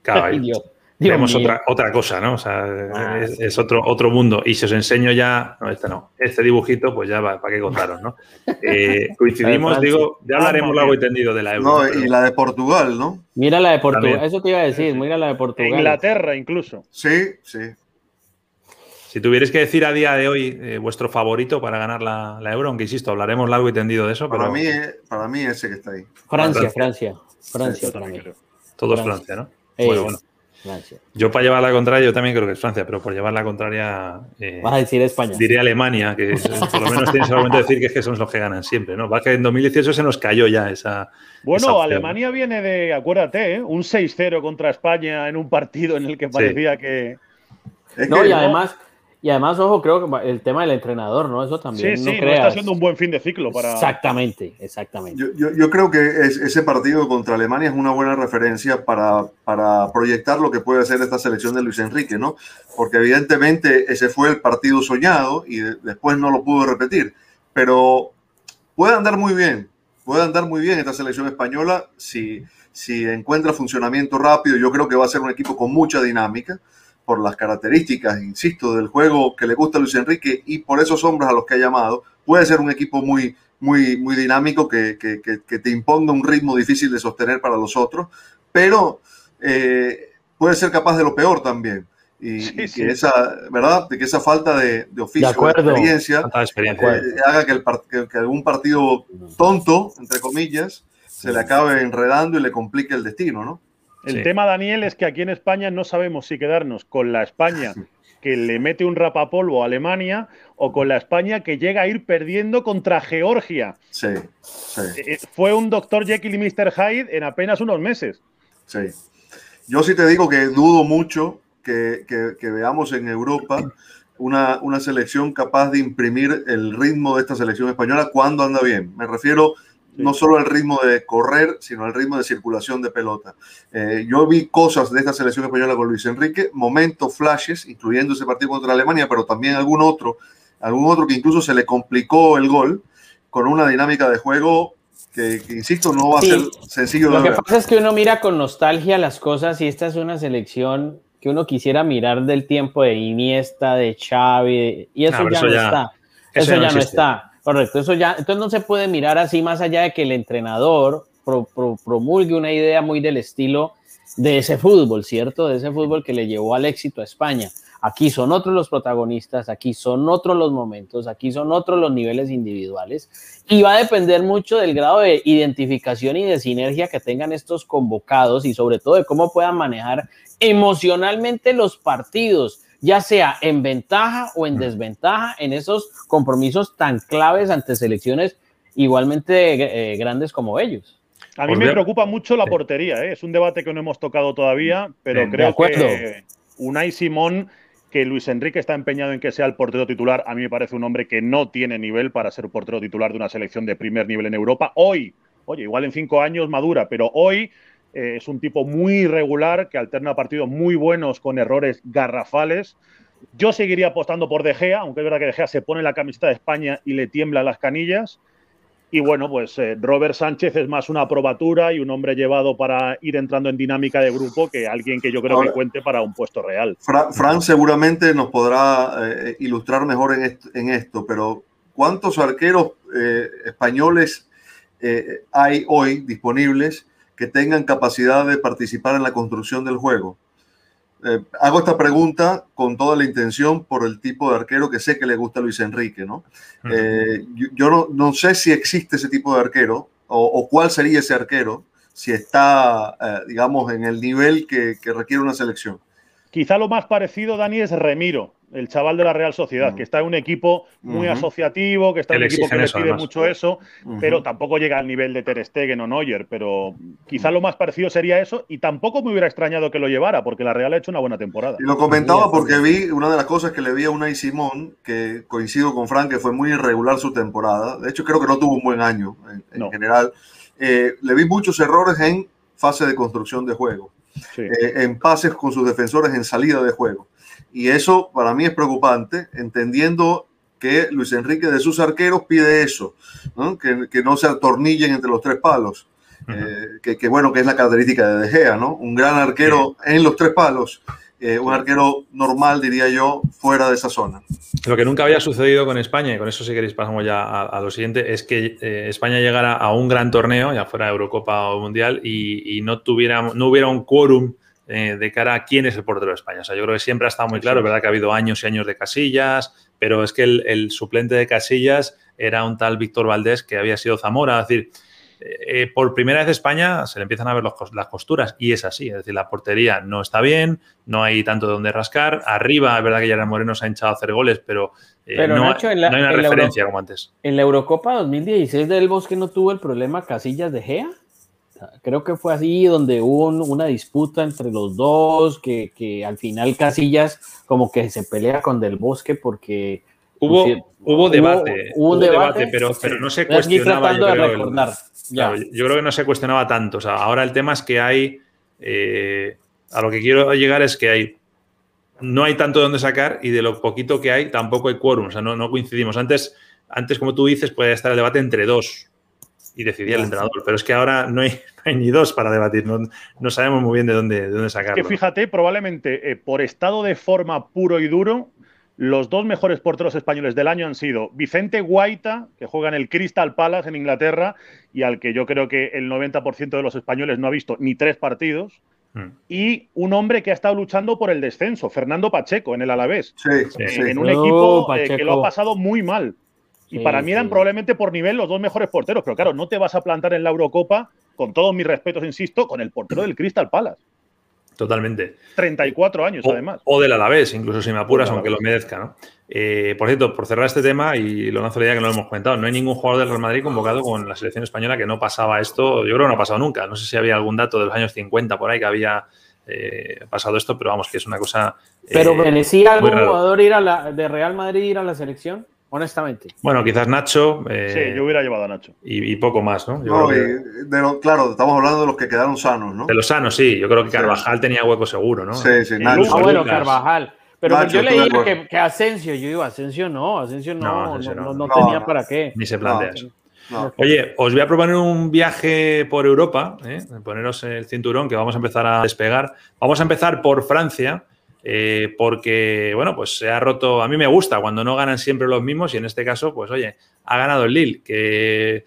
Ay, <laughs> Dios, vemos mío. otra, otra cosa, ¿no? O sea, Ah, es, sí. es otro, otro mundo. Y si os enseño ya, no, este no, este dibujito, pues ya va, para qué contaros, ¿no? <laughs> Eh, coincidimos, digo, ya hablaremos largo y tendido de la Euro. No, pero- y la de Portugal, ¿no? Mira la de Portugal. También. Eso te iba a decir. Mira la de Portugal. Inglaterra incluso. Sí, sí. Si tuvierais que decir a día de hoy eh, vuestro favorito para ganar la, la Euro, aunque insisto, hablaremos largo y tendido de eso, Para pero mí, para mí ese que está ahí. Francia, Francia. Francia. Francia para mí. creo. todo es Francia. Francia, ¿no? Eh, Bueno, bueno. Francia. Yo para llevar la contraria, yo también creo que es Francia, pero por llevar la contraria, eh, Vas a decir España. diré Alemania, que es- <laughs> por lo menos tienes el argumento de decir que, es que son los que ganan siempre, ¿no? Va que en 2018 se nos cayó ya esa. Bueno. Alemania viene de, acuérdate, ¿eh? un 6-0 contra España en un partido en el que parecía que. Es No, que- y además, y además, ojo, creo que el tema del entrenador, ¿no? Eso también. Sí, no sí, no creas. está siendo un buen fin de ciclo para. Exactamente, exactamente. Yo, yo- yo creo que es- ese partido contra Alemania es una buena referencia para, para proyectar lo que puede ser esta selección de Luis Enrique, ¿no? Porque evidentemente ese fue el partido soñado y de- después no lo pudo repetir. Pero puede andar muy bien, puede andar muy bien esta selección española si, si encuentra funcionamiento rápido. Yo creo que va a ser un equipo con mucha dinámica por las características, insisto, del juego que le gusta a Luis Enrique y por esos hombres a los que ha llamado. Puede ser un equipo muy, muy, muy dinámico que, que, que, que te imponga un ritmo difícil de sostener para los otros, pero eh, puede ser capaz de lo peor también. Y, Sí, y sí. que esa, ¿verdad? De que esa falta de, de oficio, De de, experiencia, eh, haga que, el part- que- que algún partido tonto, entre comillas, se le acabe enredando y le complique el destino, ¿no? El Sí. tema, Daniel, es que aquí en España no sabemos si quedarnos con la España que le mete un rapapolvo a Alemania o con la España que llega a ir perdiendo contra Georgia. Sí, sí. Eh, Fue un Dr. Jekyll y Mr. Hyde en apenas unos meses. Sí. Yo sí te digo que dudo mucho que, que- que veamos en Europa una, una selección capaz de imprimir el ritmo de esta selección española cuando anda bien. Me refiero Sí. no solo al ritmo de correr, sino al ritmo de circulación de pelota. Eh, yo vi cosas de esta selección española con Luis Enrique, momentos, flashes, incluyendo ese partido contra Alemania, pero también algún otro, algún otro que incluso se le complicó el gol con una dinámica de juego que, que, insisto, no va a ser sencillo Lo que ver. pasa es que uno mira con nostalgia las cosas y esta es una selección que uno quisiera mirar del tiempo de Iniesta, de Xavi, y eso Ah, ya eso no está. eso Eso, ya no está. Correcto, eso ya, entonces no se puede mirar así más allá de que el entrenador pro- pro- promulgue una idea muy del estilo de ese fútbol, ¿cierto? De ese fútbol que le llevó al éxito a España. Aquí son otros los protagonistas, aquí son otros los momentos, aquí son otros los niveles individuales y va a depender mucho del grado de identificación y de sinergia que tengan estos convocados y sobre todo de cómo puedan manejar emocionalmente los partidos, ya sea en ventaja o en desventaja en esos compromisos tan claves ante selecciones igualmente eh, grandes como ellos. A mí me preocupa mucho la portería. ¿eh? Es un debate que no hemos tocado todavía, pero creo que Unai Simón, que Luis Enrique está empeñado en que sea el portero titular, a mí me parece un hombre que no tiene nivel para ser portero titular de una selección de primer nivel en Europa. Hoy, oye, igual en cinco años madura, pero hoy eh, es un tipo muy irregular que alterna partidos muy buenos con errores garrafales. Yo seguiría apostando por De Gea, aunque es verdad que De Gea se pone la camiseta de España y le tiembla las canillas. Y bueno, pues eh, Robert Sánchez es más una probatura y un hombre llevado para ir entrando en dinámica de grupo que alguien que yo creo Ahora- que cuente para un puesto real. Fra- Fran seguramente nos podrá eh, ilustrar mejor en esto, en esto, pero ¿cuántos arqueros eh, españoles hay hoy disponibles que tengan capacidad de participar en la construcción del juego? eh, hago esta pregunta con toda la intención por el tipo de arquero que sé que le gusta a Luis Enrique, ¿no? Eh, yo, no, sé si existe ese tipo de arquero o, cuál sería ese arquero si está, eh, digamos, en el nivel que, que requiere una selección. Quizá lo más parecido, Dani, es Remiro, el chaval de la Real Sociedad, que está en un equipo muy asociativo, que está en un equipo que le pide mucho eso, pero tampoco llega al nivel de Ter Stegen o Neuer, pero quizá lo más parecido sería eso y tampoco me hubiera extrañado que lo llevara porque la Real ha hecho una buena temporada. Y lo comentaba porque vi una de las cosas que le vi a Unai Simón, que coincido con Frank, que fue muy irregular su temporada, de hecho creo que no tuvo un buen año en, general, eh, le vi muchos errores en fase de construcción de juego. Eh, en pases con sus defensores en salida de juego. Y eso para mí es preocupante, entendiendo que Luis Enrique de sus arqueros pide eso, Que, que, no se atornillen entre los tres palos. Eh, que, que, bueno, que es la característica de De Gea, ¿no? Un gran arquero en los tres palos eh, un arquero normal, diría yo, fuera de esa zona. Lo que nunca había sucedido con España, y con eso si queréis pasamos ya a, lo siguiente, es que eh, España llegara a un gran torneo, ya fuera Eurocopa o Mundial, y, no, tuviera, no hubiera un quórum eh, de cara a quién es el portero de España. O sea, yo creo que siempre ha estado muy claro, es verdad que ha habido años y años de Casillas, pero es que el, el suplente de Casillas era un tal Víctor Valdés que había sido Zamora, es decir, eh, por primera vez España se le empiezan a ver las costuras y es así, es decir, la portería no está bien, no hay tanto donde rascar, arriba es verdad que ya Moreno se ha hinchado a hacer goles, pero, eh, no, hay una referencia como antes. En la Eurocopa 2016 del Bosque no tuvo el problema Casillas de Gea. Creo que fue así donde hubo una disputa entre los dos, que, al final Casillas como que se pelea con Del Bosque porque... Hubo, hubo, debate, hubo, un debate, pero, pero no se cuestionaba. Yo creo, yo creo que no se cuestionaba tanto. O sea, ahora el tema es que hay. Eh, a lo que quiero llegar es que hay. No hay tanto donde sacar y de lo poquito que hay tampoco hay quórum. O sea, no, no coincidimos. Antes, antes, como tú dices, puede estar el debate entre dos y decidía el entrenador. Pero es que ahora no hay, <laughs> ni dos para debatir. No, sabemos muy bien de dónde, de dónde sacarlo. Que fíjate, probablemente eh, por estado de forma puro y duro, los dos mejores porteros españoles del año han sido Vicente Guaita, que juega en el Crystal Palace en Inglaterra y al que yo creo que el 90% de los españoles no ha visto ni tres partidos, hmm. y un hombre que ha estado luchando por el descenso, Fernando Pacheco, en el Alavés, en un equipo eh, que lo ha pasado muy mal. Y para mí eran probablemente por nivel los dos mejores porteros, pero claro, no te vas a plantar en la Eurocopa, con todos mis respetos, insisto, con el portero del Crystal Palace. Totalmente. 34 años, además. O del Alavés, incluso si me apuras, aunque lo merezca, ¿no? Eh, por cierto, por cerrar este tema, y lo lanzo la idea que no lo hemos comentado, no hay ningún jugador del Real Madrid convocado con la selección española que no pasaba esto. Yo creo que no ha pasado nunca. No sé si había algún dato de los años 50 por ahí que había eh, pasado esto, pero vamos, que es una cosa. ¿Pero eh, merecía algún jugador ir a la, de Real Madrid ir a la selección? Honestamente. Bueno, quizás Nacho. Eh, sí, yo hubiera llevado a Nacho. Y, poco más, ¿no? claro, estamos hablando de los que quedaron sanos, ¿no? De los sanos, sí. Yo creo que Carvajal tenía hueco seguro, ¿no? Sí, sí, Nacho. Ah, bueno, Carvajal. Pero yo leí que, que, Asensio, yo digo, Asensio no, Asensio no, no, no, tenía para qué. Ni se plantea eso. Oye, os voy a proponer un viaje por Europa, ¿eh? poneros el cinturón que vamos a empezar a despegar. Vamos a empezar por Francia, eh, porque, bueno, pues se ha roto, a mí me gusta cuando no ganan siempre los mismos y en este caso, pues oye, ha ganado el Lille, que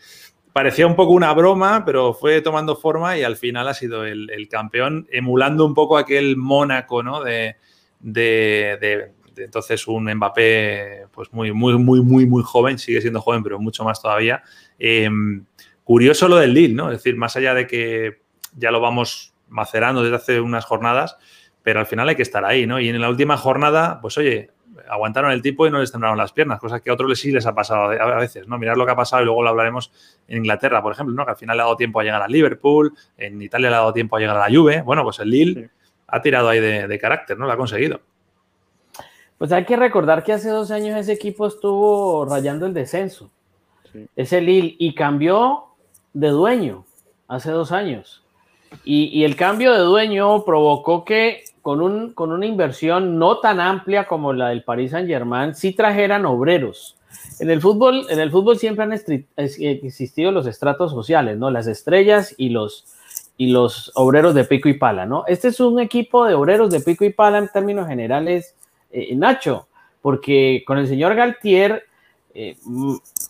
parecía un poco una broma, pero fue tomando forma y al final ha sido el, campeón, emulando un poco aquel Mónaco, ¿no? De, de, entonces un Mbappé, pues muy, muy, muy, muy, muy joven, sigue siendo joven, pero mucho más todavía. Em, curioso lo del Lille, ¿no? Es decir, más allá de que ya lo vamos macerando desde hace unas jornadas, pero al final hay que estar ahí, ¿no? Y en la última jornada, pues oye, aguantaron el tipo y no les temblaron las piernas, cosas que a otros sí les ha pasado a veces, ¿no? Mirar lo que ha pasado y luego lo hablaremos en Inglaterra, por ejemplo, ¿no? Que al final le ha dado tiempo a llegar a Liverpool, en Italia le ha dado tiempo a llegar a la Juve, bueno, pues el Lille ha tirado ahí de, carácter, ¿no? Lo ha conseguido. Pues hay que recordar que hace dos años ese equipo estuvo rayando el descenso, ese Lille, y cambió de dueño hace dos años. y, el cambio de dueño provocó que con, un, con una inversión no tan amplia como la del Paris Saint Germain, sí trajeran obreros. En el fútbol, en el fútbol siempre han existido los estratos sociales, ¿no? Las estrellas y los, y los obreros de pico y pala, ¿no? Este es un equipo de obreros de pico y pala en términos generales, eh, Nacho, porque con el señor Galtier eh,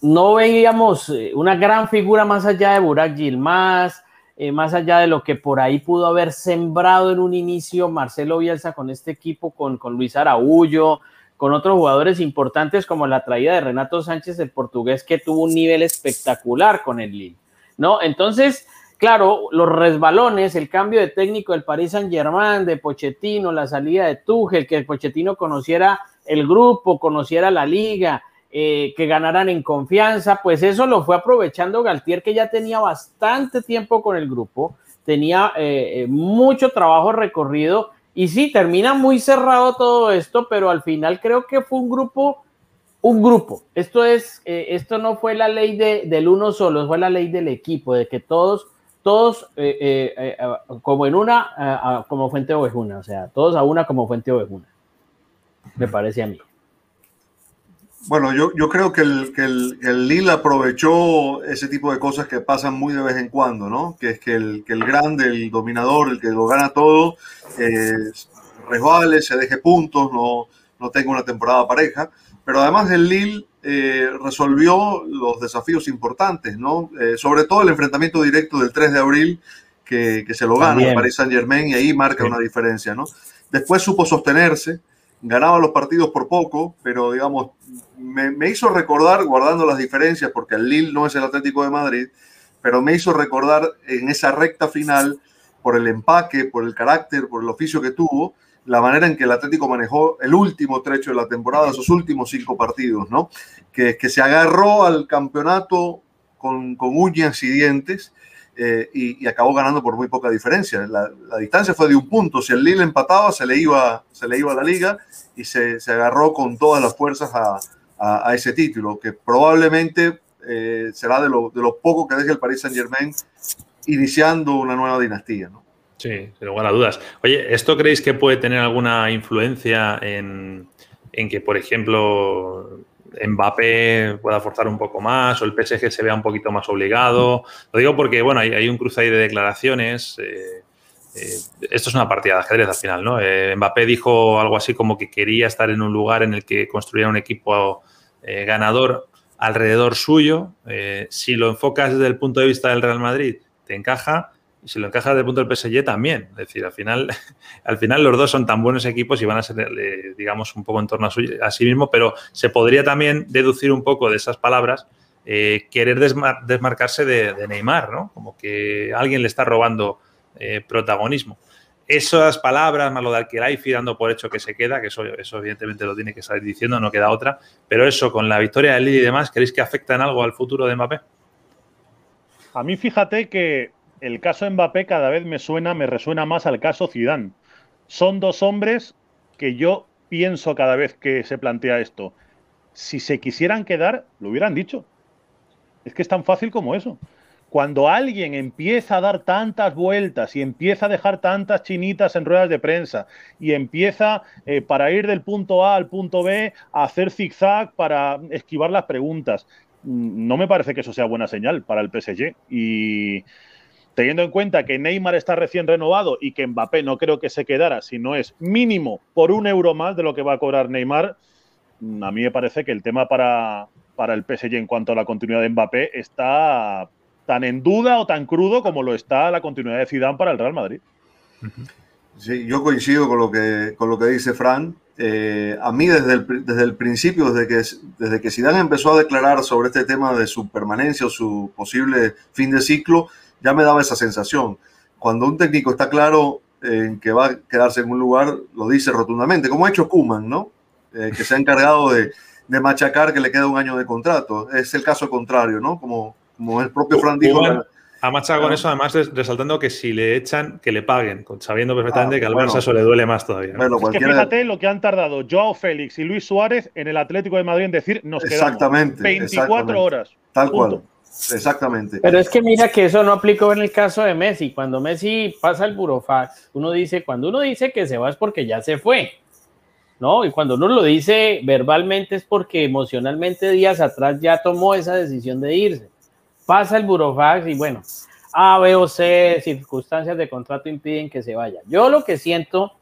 no veíamos eh, una gran figura más allá de Burak Yilmaz, eh, más allá de lo que por ahí pudo haber sembrado en un inicio Marcelo Bielsa con este equipo, con, con Luis Araújo, con otros jugadores importantes como la traída de Renato Sánchez, el portugués, que tuvo un nivel espectacular con el Lille, ¿no? Entonces, claro, los resbalones, el cambio de técnico del Paris Saint-Germain, de Pochettino, la salida de Tuchel, que el Pochettino conociera el grupo, conociera la liga, eh, que ganaran en confianza, pues eso lo fue aprovechando Galtier, que ya tenía bastante tiempo con el grupo, tenía eh, eh, mucho trabajo recorrido y sí, termina muy cerrado todo esto, pero al final creo que fue un grupo, un grupo. Esto es, esto no fue la ley de, del uno solo, fue la ley del equipo, de que todos, todos como en una, como fuente ovejuna, o sea, todos a una como fuente ovejuna, me parece a mí. Bueno, yo, yo creo que el, que el, el Lille aprovechó ese tipo de cosas que pasan muy de vez en cuando, ¿no? Que es que el, que el grande, el dominador, el que lo gana todo, eh, resbale, se deje puntos, no, no tenga una temporada pareja. Pero además el Lille eh, resolvió los desafíos importantes, ¿no? Eh, sobre todo el enfrentamiento directo del 3 de abril, que, que se lo gana el Paris Saint Germain y ahí marca sí. una diferencia, ¿no? Después supo sostenerse, ganaba los partidos por poco, pero digamos, me, me, hizo recordar, guardando las diferencias, porque el Lille no es el Atlético de Madrid, pero me hizo recordar en esa recta final, por el empaque, por el carácter, por el oficio que tuvo, la manera en que el Atlético manejó el último trecho de la temporada, esos últimos cinco partidos, ¿no? Que, que se agarró al campeonato con, con uñas y dientes eh, y, acabó ganando por muy poca diferencia. La, distancia fue de un punto. Si el Lille empataba, se le iba, se le iba a la liga y se, se agarró con todas las fuerzas a, a, a ese título, que probablemente eh, será de lo, de lo, poco que deje el Paris Saint Germain iniciando una nueva dinastía. ¿no? Sí, sin lugar a dudas. Oye, ¿esto creéis que puede tener alguna influencia en, en que, por ejemplo, Mbappé pueda forzar un poco más o el PSG se vea un poquito más obligado. Lo digo porque, bueno, hay, un cruce ahí de declaraciones. Eh, eh, esto es una partida de ajedrez al final, ¿no? Eh, Mbappé dijo algo así como que quería estar en un lugar en el que construyera un equipo eh, ganador alrededor suyo. si lo enfocas desde el punto de vista del Real Madrid, te encaja. Y si lo encajas desde el punto del PSG también. Es decir, al final, <laughs> al final los dos son tan buenos equipos y van a ser, eh, digamos, un poco en torno a, sí mismo, pero se podría también deducir un poco de esas palabras eh, querer desmar desmarcarse de, de, Neymar, ¿no? Como que alguien le está robando eh, protagonismo. Esas palabras, más lo de Alquilaifi dando por hecho que se queda, que eso, eso evidentemente lo tiene que salir diciendo, no queda otra, pero eso con la victoria del Lille y demás, ¿creéis que afecta en algo al futuro de Mbappé? A mí fíjate que el caso Mbappé cada vez me suena, me resuena más al caso Zidane. Son dos hombres que yo pienso cada vez que se plantea esto. Si se quisieran quedar, lo hubieran dicho. Es que es tan fácil como eso. Cuando alguien empieza a dar tantas vueltas y empieza a dejar tantas chinitas en ruedas de prensa y empieza eh, para ir del punto A al punto B a hacer zigzag para esquivar las preguntas, no me parece que eso sea buena señal para el PSG. Y, teniendo en cuenta que Neymar está recién renovado y que Mbappé no creo que se quedara, si no es mínimo por un euro más de lo que va a cobrar Neymar, a mí me parece que el tema para, para el PSG en cuanto a la continuidad de Mbappé está tan en duda o tan crudo como lo está la continuidad de Zidane para el Real Madrid. Sí, yo coincido con lo que, con lo que dice Fran. Eh, a mí desde el, desde el principio, desde que, desde que Zidane empezó a declarar sobre este tema de su permanencia o su posible fin de ciclo, ya me daba esa sensación. Cuando un técnico está claro en que va a quedarse en un lugar, lo dice rotundamente, como ha hecho Kuman, ¿no? Eh, que se ha encargado de, de, machacar que le queda un año de contrato. Es el caso contrario, ¿no? Como, como el propio Fran dijo. Kuman ha machacado con eso, además resaltando que si le echan, que le paguen, sabiendo perfectamente ah, que al bueno, Barça eso le duele más todavía. ¿no? Bueno, es que fíjate lo que han tardado Joao Félix y Luis Suárez en el Atlético de Madrid en decir nos quedamos exactamente, 24 exactamente. horas. Tal punto. cual. Exactamente. Pero es que mira que eso no aplicó en el caso de Messi. Cuando Messi pasa el burofax, uno dice, cuando uno dice que se va es porque ya se fue. ¿No? Y cuando uno lo dice verbalmente es porque emocionalmente días atrás ya tomó esa decisión de irse. Pasa el burofax y bueno, A, B o C, circunstancias de contrato impiden que se vaya. Yo lo que siento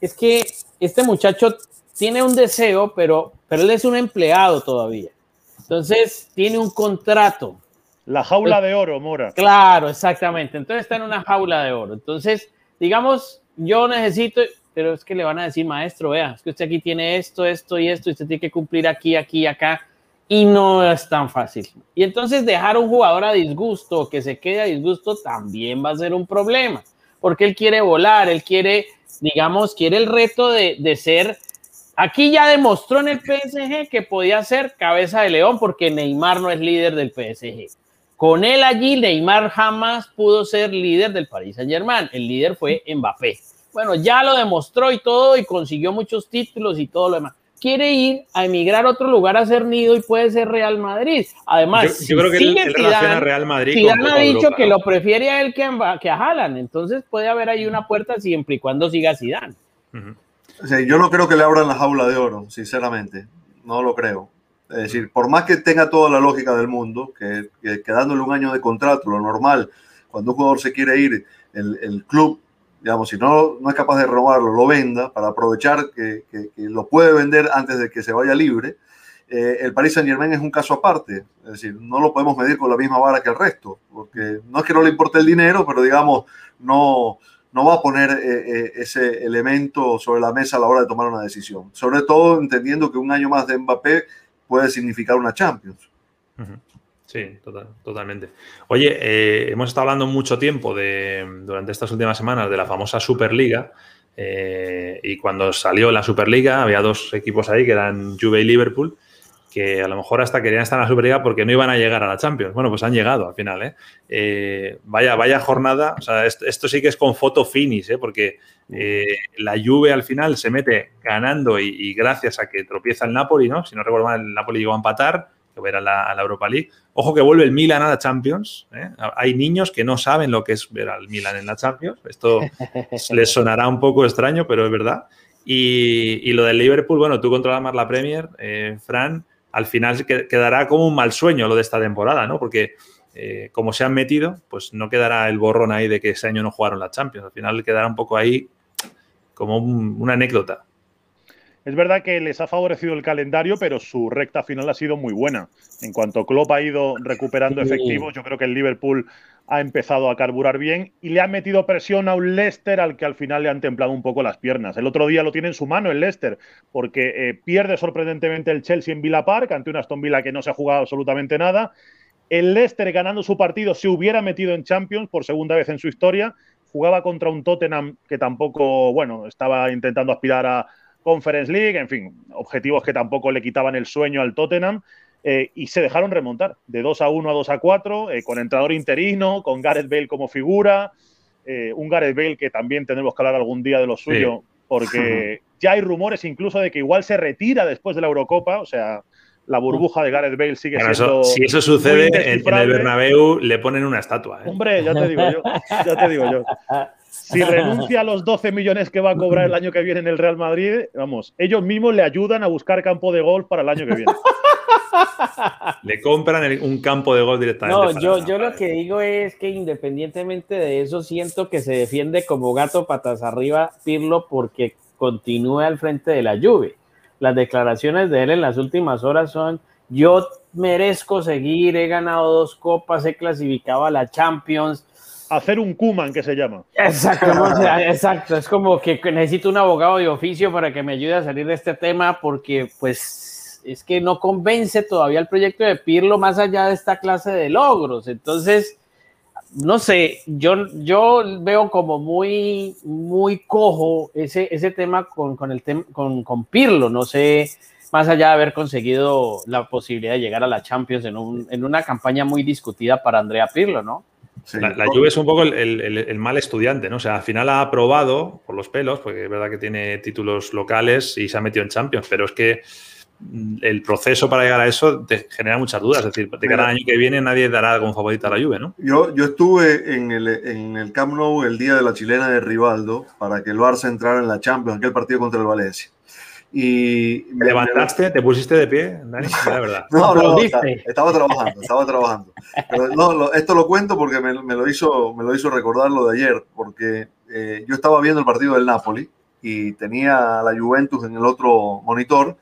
es que este muchacho tiene un deseo, pero, pero él es un empleado todavía. Entonces, tiene un contrato. La jaula de oro, Mora. Claro, exactamente. Entonces está en una jaula de oro. Entonces, digamos, yo necesito, pero es que le van a decir, maestro, vea, es que usted aquí tiene esto, esto y esto, y usted tiene que cumplir aquí, aquí, acá, y no es tan fácil. Y entonces dejar a un jugador a disgusto, que se quede a disgusto, también va a ser un problema, porque él quiere volar, él quiere, digamos, quiere el reto de, de ser Aquí ya demostró en el PSG que podía ser cabeza de león porque Neymar no es líder del PSG. Con él allí, Neymar jamás pudo ser líder del Paris Saint Germain. El líder fue Mbappé. Bueno, ya lo demostró y todo y consiguió muchos títulos y todo lo demás. Quiere ir a emigrar a otro lugar a hacer nido y puede ser Real Madrid. Además, yo, creo que sigue él, Zidane, Real Madrid. Zidane ha dicho que lo prefiere a él que a, que a Haaland. Entonces puede haber ahí una puerta siempre y cuando siga Zidane. Uh yo no creo que le abran la jaula de oro, sinceramente. No lo creo. Es decir, por más que tenga toda la lógica del mundo, que, que, dándole un año de contrato, lo normal, cuando un jugador se quiere ir, el, el club, digamos, si no, no es capaz de robarlo, lo venda para aprovechar que, que, lo puede vender antes de que se vaya libre. Eh, el Paris Saint Germain es un caso aparte, es decir, no lo podemos medir con la misma vara que el resto, porque no es que no le importe el dinero, pero digamos, no, no va a poner eh, eh, ese elemento sobre la mesa a la hora de tomar una decisión. Sobre todo entendiendo que un año más de Mbappé puede significar una Champions. Sí, totalmente. Oye, eh, hemos estado hablando mucho tiempo de, durante estas últimas semanas de la famosa Superliga. y cuando salió la Superliga había dos equipos ahí que eran Juve y Liverpool que a lo mejor hasta querían estar en la Superliga porque no iban a llegar a la Champions. Bueno, pues han llegado al final. ¿eh? eh vaya, vaya jornada. O sea, esto, sí que es con foto finish, ¿eh? porque eh, la Juve al final se mete ganando y, gracias a que tropieza el Napoli, ¿no? Si no recuerdo mal, el Napoli llegó a empatar, que era la, a la Europa League. Ojo que vuelve el Milan a la Champions. Hay niños que no saben lo que es ver al Milan en la Champions. Esto <laughs> les sonará un poco extraño, pero es verdad. Y, y lo del Liverpool, bueno, tú controlas más la Premier, Fran al final quedará como un mal sueño lo de esta temporada, ¿no? Porque eh, como se han metido, pues no quedará el borrón ahí de que ese año no jugaron la Champions. Al final quedará un poco ahí como una anécdota. Es verdad que les ha favorecido el calendario, pero su recta final ha sido muy buena. En cuanto Klopp ha ido recuperando efectivos, yo creo que el Liverpool ha empezado a carburar bien y le ha metido presión a un Leicester al que al final le han templado un poco las piernas. El otro día lo tiene en su mano el Leicester, porque eh, pierde sorprendentemente el Chelsea en Villa Park ante un Aston Villa que no se ha jugado absolutamente nada. El Leicester ganando su partido se hubiera metido en Champions por segunda vez en su historia. Jugaba contra un Tottenham que tampoco, bueno, estaba intentando aspirar a Conference League, en fin, objetivos que tampoco le quitaban el sueño al Tottenham. Eh, y se dejaron remontar de 2 a 1 a 2 a 4, eh, con entrenador interino, con Gareth Bale como figura, eh, un Gareth Bale que también tenemos que hablar algún día de lo suyo, porque <laughs> ya hay rumores incluso de que igual se retira después de la Eurocopa, o sea, la burbuja de Gareth Bale sigue siendo. si eso sucede en, el Bernabéu, le ponen una estatua. Hombre, ya te digo yo, ya te digo yo. <laughs> Si <laughs> renuncia a los 12 millones que va a cobrar el año que viene en el Real Madrid, vamos, ellos mismos le ayudan a buscar campo de golf para el año que viene. Le compran un campo de gol directamente. No, yo, yo lo que digo es que independientemente de eso, siento que se defiende como gato patas arriba Pirlo porque continúa al frente de la lluvia. Las declaraciones de él en las últimas horas son: Yo merezco seguir, he ganado dos copas, he clasificado a la Champions. Hacer un Kuman que se llama. Exacto, <laughs> exacto. Es como que necesito un abogado de oficio para que me ayude a salir de este tema porque, pues, es que no convence todavía el proyecto de Pirlo más allá de esta clase de logros. Entonces, no sé, yo, yo veo como muy, muy cojo ese, ese tema con, con el con, con, Pirlo. No sé, más allá de haber conseguido la posibilidad de llegar a la Champions en, un, en una campaña muy discutida para Andrea Pirlo, ¿no? La, la, Juve es un poco el, el, el, mal estudiante, ¿no? O sea, al final ha aprobado por los pelos, porque es verdad que tiene títulos locales y se ha metido en Champions, pero es que el proceso para llegar a eso te genera muchas dudas. Es decir, de cada año que viene nadie dará como favorita a la Juve, ¿no? Yo, yo estuve en el, en el Camp Nou el día de la chilena de Rivaldo para que el Barça entrara en la Champions, aquel partido contra el Valencia. Y me levantaste? ¿Te pusiste de pie, Dani? La <laughs> verdad. no, no, estaba trabajando, estaba trabajando. Pero no, esto lo cuento porque me, me, lo hizo, me lo hizo recordar lo de ayer, porque eh, yo estaba viendo el partido del Napoli y tenía a la Juventus en el otro monitor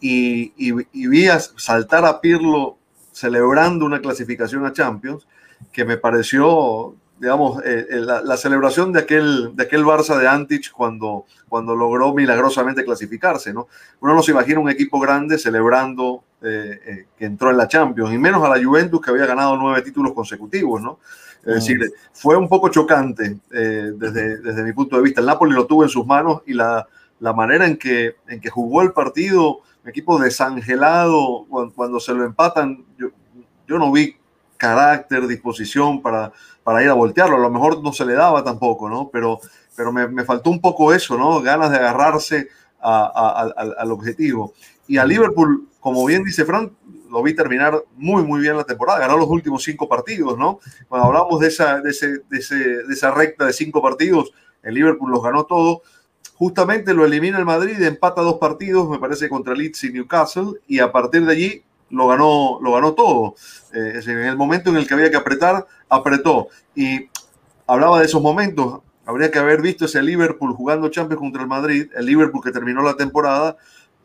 y, y, vi saltar a Pirlo celebrando una clasificación a Champions que me pareció, digamos, eh, eh, la, celebración de aquel, de aquel Barça de Antich cuando, cuando logró milagrosamente clasificarse, ¿no? Uno no se imagina un equipo grande celebrando que entró en la Champions, y menos a la Juventus que había ganado nueve títulos consecutivos, ¿no? Es decir, fue un poco chocante desde, desde mi punto de vista. El Napoli lo tuvo en sus manos y la, la manera en que, en que jugó el partido, un equipo desangelado, cuando, se lo empatan, yo, yo, no vi carácter, disposición para, para ir a voltearlo. A lo mejor no se le daba tampoco, ¿no? Pero, pero me, me faltó un poco eso, ¿no? Ganas de agarrarse al objetivo. Y a Liverpool, como bien dice Frank, lo vi terminar muy, muy bien la temporada. Ganó los últimos cinco partidos, ¿no? Cuando hablamos de esa, de, ese, de, ese, de esa recta de cinco partidos, el Liverpool los ganó todos justamente lo elimina el Madrid, empata dos partidos, me parece, contra Leeds y Newcastle, y a partir de allí lo ganó, lo ganó todo. Eh, en el momento en el que había que apretar, apretó. Y hablaba de esos momentos. Habría que haber visto ese Liverpool jugando Champions contra el Madrid, el Liverpool que terminó la temporada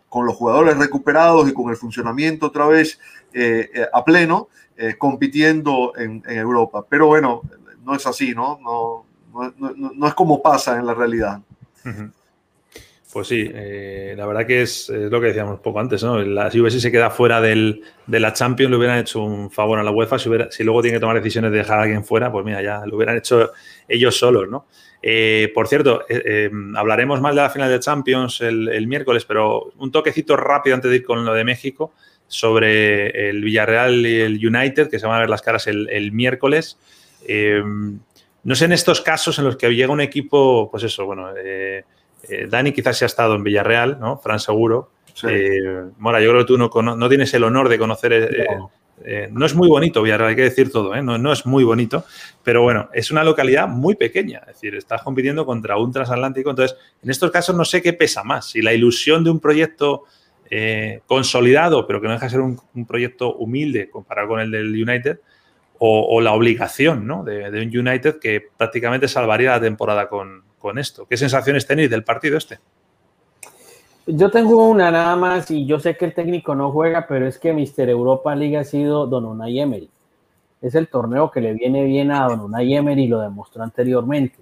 con los jugadores recuperados y con el funcionamiento otra vez eh, eh, a pleno, compitiendo en, Europa. Pero bueno, no es así. No, no, no es como pasa en la realidad. Pues sí, eh, la verdad que es, lo que decíamos poco antes, ¿no? La, si se queda fuera del, de la Champions, le hubieran hecho un favor a la UEFA. Si, si, luego tiene que tomar decisiones de dejar a alguien fuera, pues mira, ya lo hubieran hecho ellos solos, ¿no? Eh, por cierto, eh, hablaremos más de la final de Champions el, miércoles, pero un toquecito rápido antes de ir con lo de México sobre el Villarreal y el United, que se van a ver las caras el, miércoles. no sé en estos casos en los que llega un equipo, pues eso, bueno eh, Dani quizás se ha estado en Villarreal, ¿no? Fran seguro. Eh, Mora, yo creo que tú no, tienes el honor de conocer. Eh, no. es muy bonito Villarreal, hay que decir todo, no, no, es muy bonito, pero bueno, es una localidad muy pequeña, es decir, estás compitiendo contra un transatlántico, entonces en estos casos no sé qué pesa más, si la ilusión de un proyecto consolidado, pero que no deja de ser un, proyecto humilde comparado con el del United, o, la obligación ¿no? de, de, un United que prácticamente salvaría la temporada con, con esto. ¿Qué sensaciones tenéis del partido este? Yo tengo una nada más y yo sé que el técnico no juega, pero es que Mister Europa League ha sido Don Unai Emery. Es el torneo que le viene bien a Don Unai Emery lo demostró anteriormente.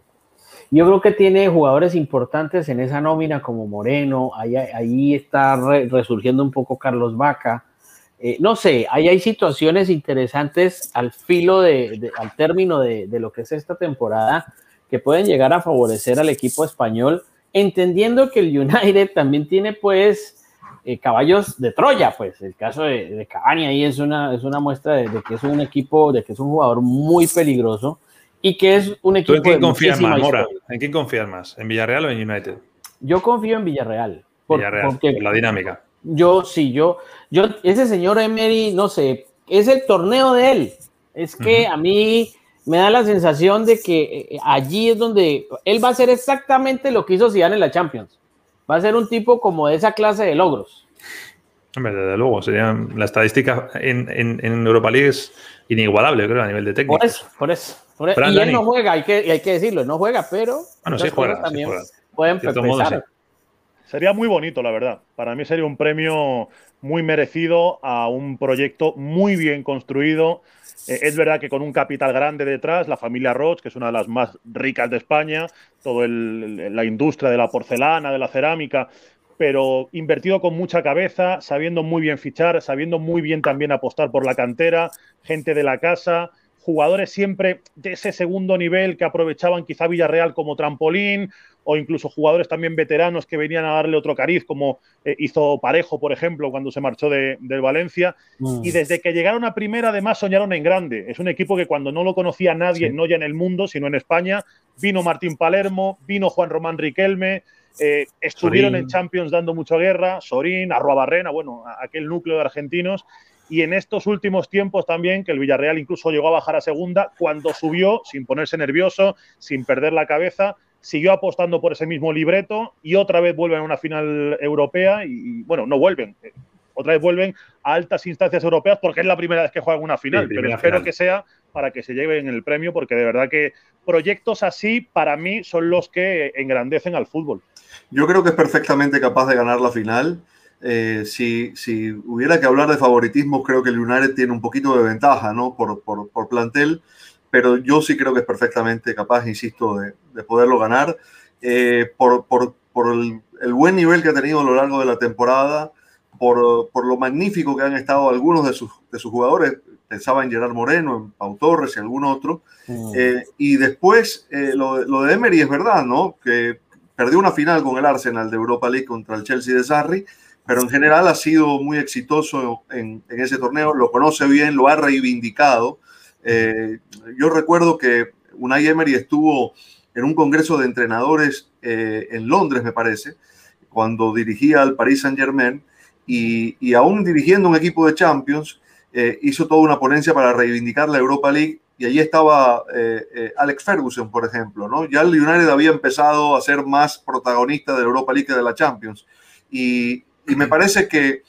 Yo creo que tiene jugadores importantes en esa nómina como Moreno, ahí, está resurgiendo un poco Carlos Vaca. Eh, no sé, ahí hay situaciones interesantes al filo de, al término de, lo que es esta temporada que pueden llegar a favorecer al equipo español, entendiendo que el United <laughs> también tiene pues eh, caballos de Troya, pues el caso de, de, Cavani ahí es una, es una muestra de, que es un equipo, de que es un jugador muy peligroso y que es un equipo... en quién confías más, Mora? ¿En quién confías más? ¿En Villarreal o en United? Yo confío en Villarreal. Villarreal, por la dinámica. Yo sí, yo, yo, ese señor Emery, no sé, es el torneo de él. Es que a mí me da la sensación de que eh, allí es donde él va a hacer exactamente lo que hizo Zidane en la Champions. Va a ser un tipo como de esa clase de logros. Hombre, desde luego, sería, la estadística en, Europa League es inigualable, creo, a nivel de técnico. Por eso, por eso. y él no juega, hay que, hay que decirlo, no juega, pero bueno, sí juega, también pueden empezar. Sería muy bonito, la verdad. Para mí sería un premio muy merecido a un proyecto muy bien construido, eh, es verdad que con un capital grande detrás, la familia Roche, que es una de las más ricas de España, toda la industria de la porcelana, de la cerámica, pero invertido con mucha cabeza, sabiendo muy bien fichar, sabiendo muy bien también apostar por la cantera, gente de la casa, jugadores siempre de ese segundo nivel que aprovechaban quizá Villarreal como trampolín o incluso jugadores también veteranos que venían a darle otro cariz, como eh, hizo Parejo, por ejemplo, cuando se marchó de, del Valencia. Mm. Y desde que llegaron a primera, además, soñaron en grande. Es un equipo que cuando no lo conocía nadie, no ya en el mundo, sino en España, vino Martín Palermo, vino Juan Román Riquelme, eh, estuvieron en Champions dando mucha guerra, Sorín, Arruabarrena, bueno, aquel núcleo de argentinos y en estos últimos tiempos también, que el Villarreal incluso llegó a bajar a segunda, cuando subió, sin ponerse nervioso, sin perder la cabeza, siguió apostando por ese mismo libreto y otra vez vuelven a una final europea y, bueno, no vuelven, eh, otra vez vuelven a altas instancias europeas porque es la primera vez que juegan una final, pero espero que sea para que se lleven el premio porque de verdad que proyectos así para mí son los que engrandecen al fútbol. Yo creo que es perfectamente capaz de ganar la final eh, si, si, hubiera que hablar de favoritismo, creo que el United tiene un poquito de ventaja, ¿no? Por, por, por plantel, pero yo sí creo que es perfectamente capaz, insisto, de, de poderlo ganar. Eh, por, por, por el, el, buen nivel que ha tenido a lo largo de la temporada, por, por lo magnífico que han estado algunos de sus, de sus jugadores, pensaba en Gerard Moreno, en Pau Torres y algún otro. Mm. Eh, y después, eh, lo, lo, de Emery es verdad, ¿no? Que perdió una final con el Arsenal de Europa League contra el Chelsea de Sarri, pero en general ha sido muy exitoso en, en ese torneo, lo conoce bien, lo ha reivindicado. Eh, yo recuerdo que Unai Emery estuvo en un congreso de entrenadores eh, en Londres, me parece, cuando dirigía al Paris Saint Germain, y, y aún dirigiendo un equipo de Champions, eh, hizo toda una ponencia para reivindicar la Europa League y allí estaba Alex Ferguson, por ejemplo, ¿no? Ya el United había empezado a ser más protagonista de la Europa League que de la Champions. Y, y me parece que,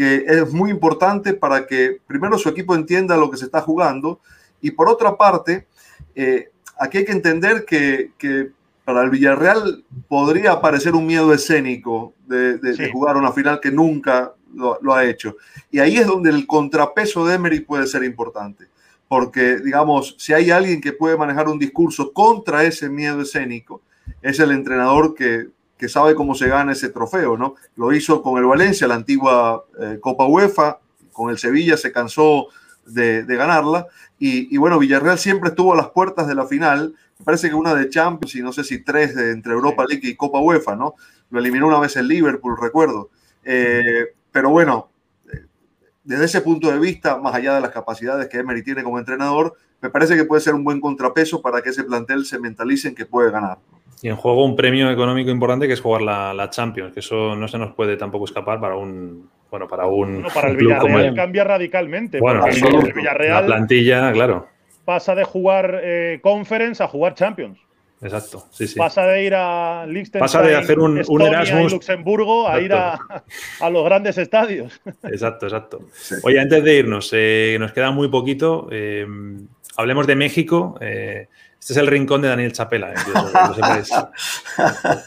que, es muy importante para que primero su equipo entienda lo que se está jugando y por otra parte, eh, aquí hay que entender que, que, para el Villarreal podría aparecer un miedo escénico de, de, sí. de jugar una final que nunca lo, lo, ha hecho. Y ahí es donde el contrapeso de Emery puede ser importante. Porque, digamos, si hay alguien que puede manejar un discurso contra ese miedo escénico, es el entrenador que, que sabe cómo se gana ese trofeo, ¿no? Lo hizo con el Valencia, la antigua eh, Copa UEFA, con el Sevilla se cansó de, ganarla. Y, bueno, Villarreal siempre estuvo a las puertas de la final. Me parece que una de Champions y no sé si tres de, entre Europa League y Copa UEFA, ¿no? Lo eliminó una vez el Liverpool, recuerdo. Eh, pero bueno, desde ese punto de vista, más allá de las capacidades que Emery tiene como entrenador, me parece que puede ser un buen contrapeso para que ese plantel se mentalice en que puede ganar. Y en juego un premio económico importante que es jugar la, la Champions, que eso no se nos puede tampoco escapar para un bueno para un bueno, <laughs> para el Villarreal el... cambia radicalmente. Bueno, el, el Villarreal la plantilla, claro. Pasa de jugar eh, Conference a jugar Champions. Exacto, sí, sí. Pasa de ir a Liechtenstein, Pasa de hacer un, Estonia un Erasmus. Luxemburgo a ir a, a, los grandes estadios. Exacto, exacto. Oye, antes de irnos, eh, nos queda muy poquito. Eh, hablemos de México. Eh, este es el rincón de Daniel Chapela,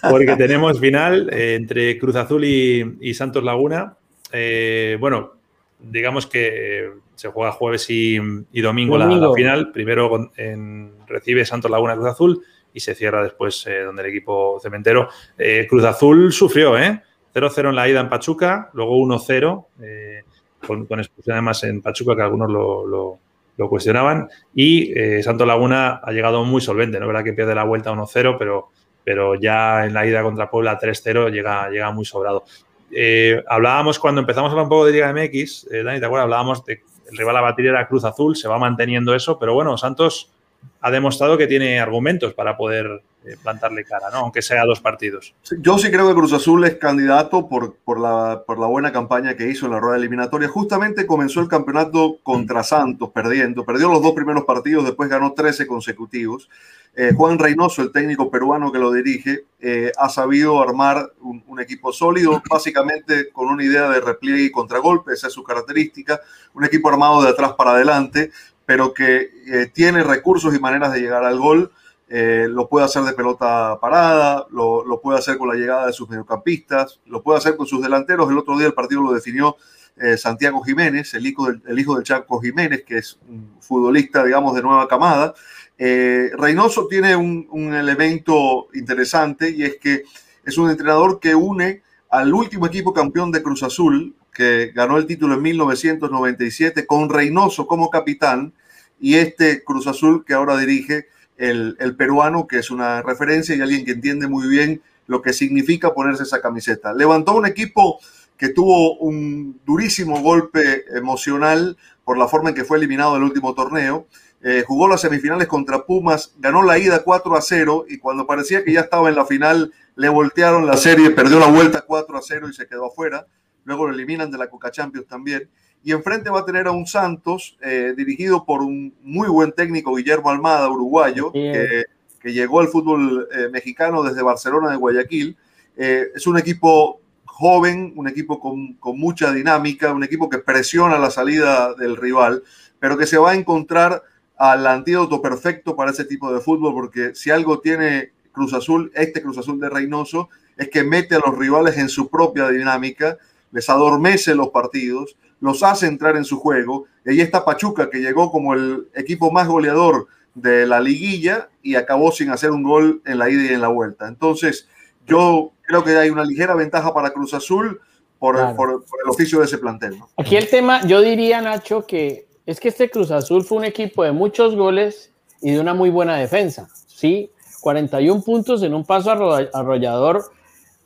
porque tenemos final eh, entre Cruz Azul y, y Santos Laguna. Eh, bueno, digamos que se juega jueves y, y domingo. La, la, final. Primero en, recibe Santos Laguna Cruz Azul y se cierra después eh, donde el equipo cementero. Eh, Cruz Azul sufrió, ¿eh? 0-0 en la ida en Pachuca, luego 1-0, eh, con, con, expulsión además en Pachuca, que algunos lo, lo, lo cuestionaban. Y eh, Santo Laguna ha llegado muy solvente, ¿no? verdad que pierde la vuelta 1-0, pero, pero ya en la ida contra Puebla 3-0 llega, llega muy sobrado. Eh, hablábamos cuando empezamos a hablar un poco de Liga MX, Dani, ¿te acuerdas? Hablábamos de el rival a batir Cruz Azul, se va manteniendo eso, pero bueno, Santos ha demostrado que tiene argumentos para poder eh, plantarle cara, ¿no? aunque sea dos partidos. Yo sí creo que Cruz Azul es candidato por, por, la, por la buena campaña que hizo en la rueda eliminatoria. Justamente comenzó el campeonato contra Santos, perdiendo. Perdió los dos primeros partidos, después ganó 13 consecutivos. Eh, Juan Reynoso, el técnico peruano que lo dirige, eh, ha sabido armar un, equipo sólido, básicamente con una idea de repliegue y contragolpe, esa es su característica, un equipo armado de atrás para adelante, pero que eh, tiene recursos y maneras de llegar al gol. Eh, lo puede hacer de pelota parada, lo, lo, puede hacer con la llegada de sus mediocampistas, lo puede hacer con sus delanteros. El otro día el partido lo definió eh, Santiago Jiménez, el hijo, del, el hijo del Chaco Jiménez, que es un futbolista, digamos, de nueva camada. Eh, Reynoso tiene un, un, elemento interesante y es que es un entrenador que une al último equipo campeón de Cruz Azul, que ganó el título en 1997 con Reynoso como capitán y este Cruz Azul que ahora dirige el, peruano, que es una referencia y alguien que entiende muy bien lo que significa ponerse esa camiseta. Levantó un equipo que tuvo un durísimo golpe emocional por la forma en que fue eliminado del último torneo. Eh, jugó las semifinales contra Pumas, ganó la ida 4 a 0 y cuando parecía que ya estaba en la final, le voltearon la serie, perdió la vuelta 4 a 0 y se quedó afuera luego lo eliminan de la Coca Champions también. Y enfrente va a tener a un Santos eh, dirigido por un muy buen técnico, Guillermo Almada, uruguayo, que, que, llegó al fútbol eh, mexicano desde Barcelona de Guayaquil. Eh, es un equipo joven, un equipo con, con, mucha dinámica, un equipo que presiona la salida del rival, pero que se va a encontrar al antídoto perfecto para ese tipo de fútbol, porque si algo tiene Cruz Azul, este Cruz Azul de Reynoso, es que mete a los rivales en su propia dinámica les adormece los partidos, los hace entrar en su juego. Y ahí está Pachuca, que llegó como el equipo más goleador de la liguilla y acabó sin hacer un gol en la ida y en la vuelta. Entonces, yo creo que hay una ligera ventaja para Cruz Azul por, el oficio de ese plantel. Aquí el tema, yo diría, Nacho, que es que este Cruz Azul fue un equipo de muchos goles y de una muy buena defensa. Sí, 41 puntos en un paso arrollador.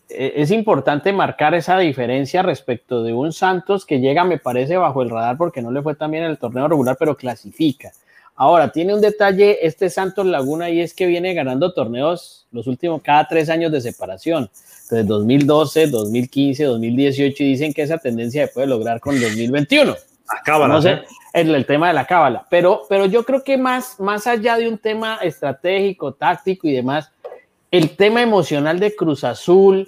Eh, es importante marcar esa diferencia respecto de un Santos que llega, me parece, bajo el radar porque no le fue tan bien en el torneo regular, pero clasifica. Ahora, tiene un detalle este Santos Laguna y es que viene ganando torneos los últimos, cada tres años de separación. Entonces, 2012, 2015, 2018 y dicen que esa tendencia se puede lograr con 2021. Cábala, no sé, el, el, tema de la cábala. Pero, pero yo creo que más, más allá de un tema estratégico, táctico y demás, el tema emocional de Cruz Azul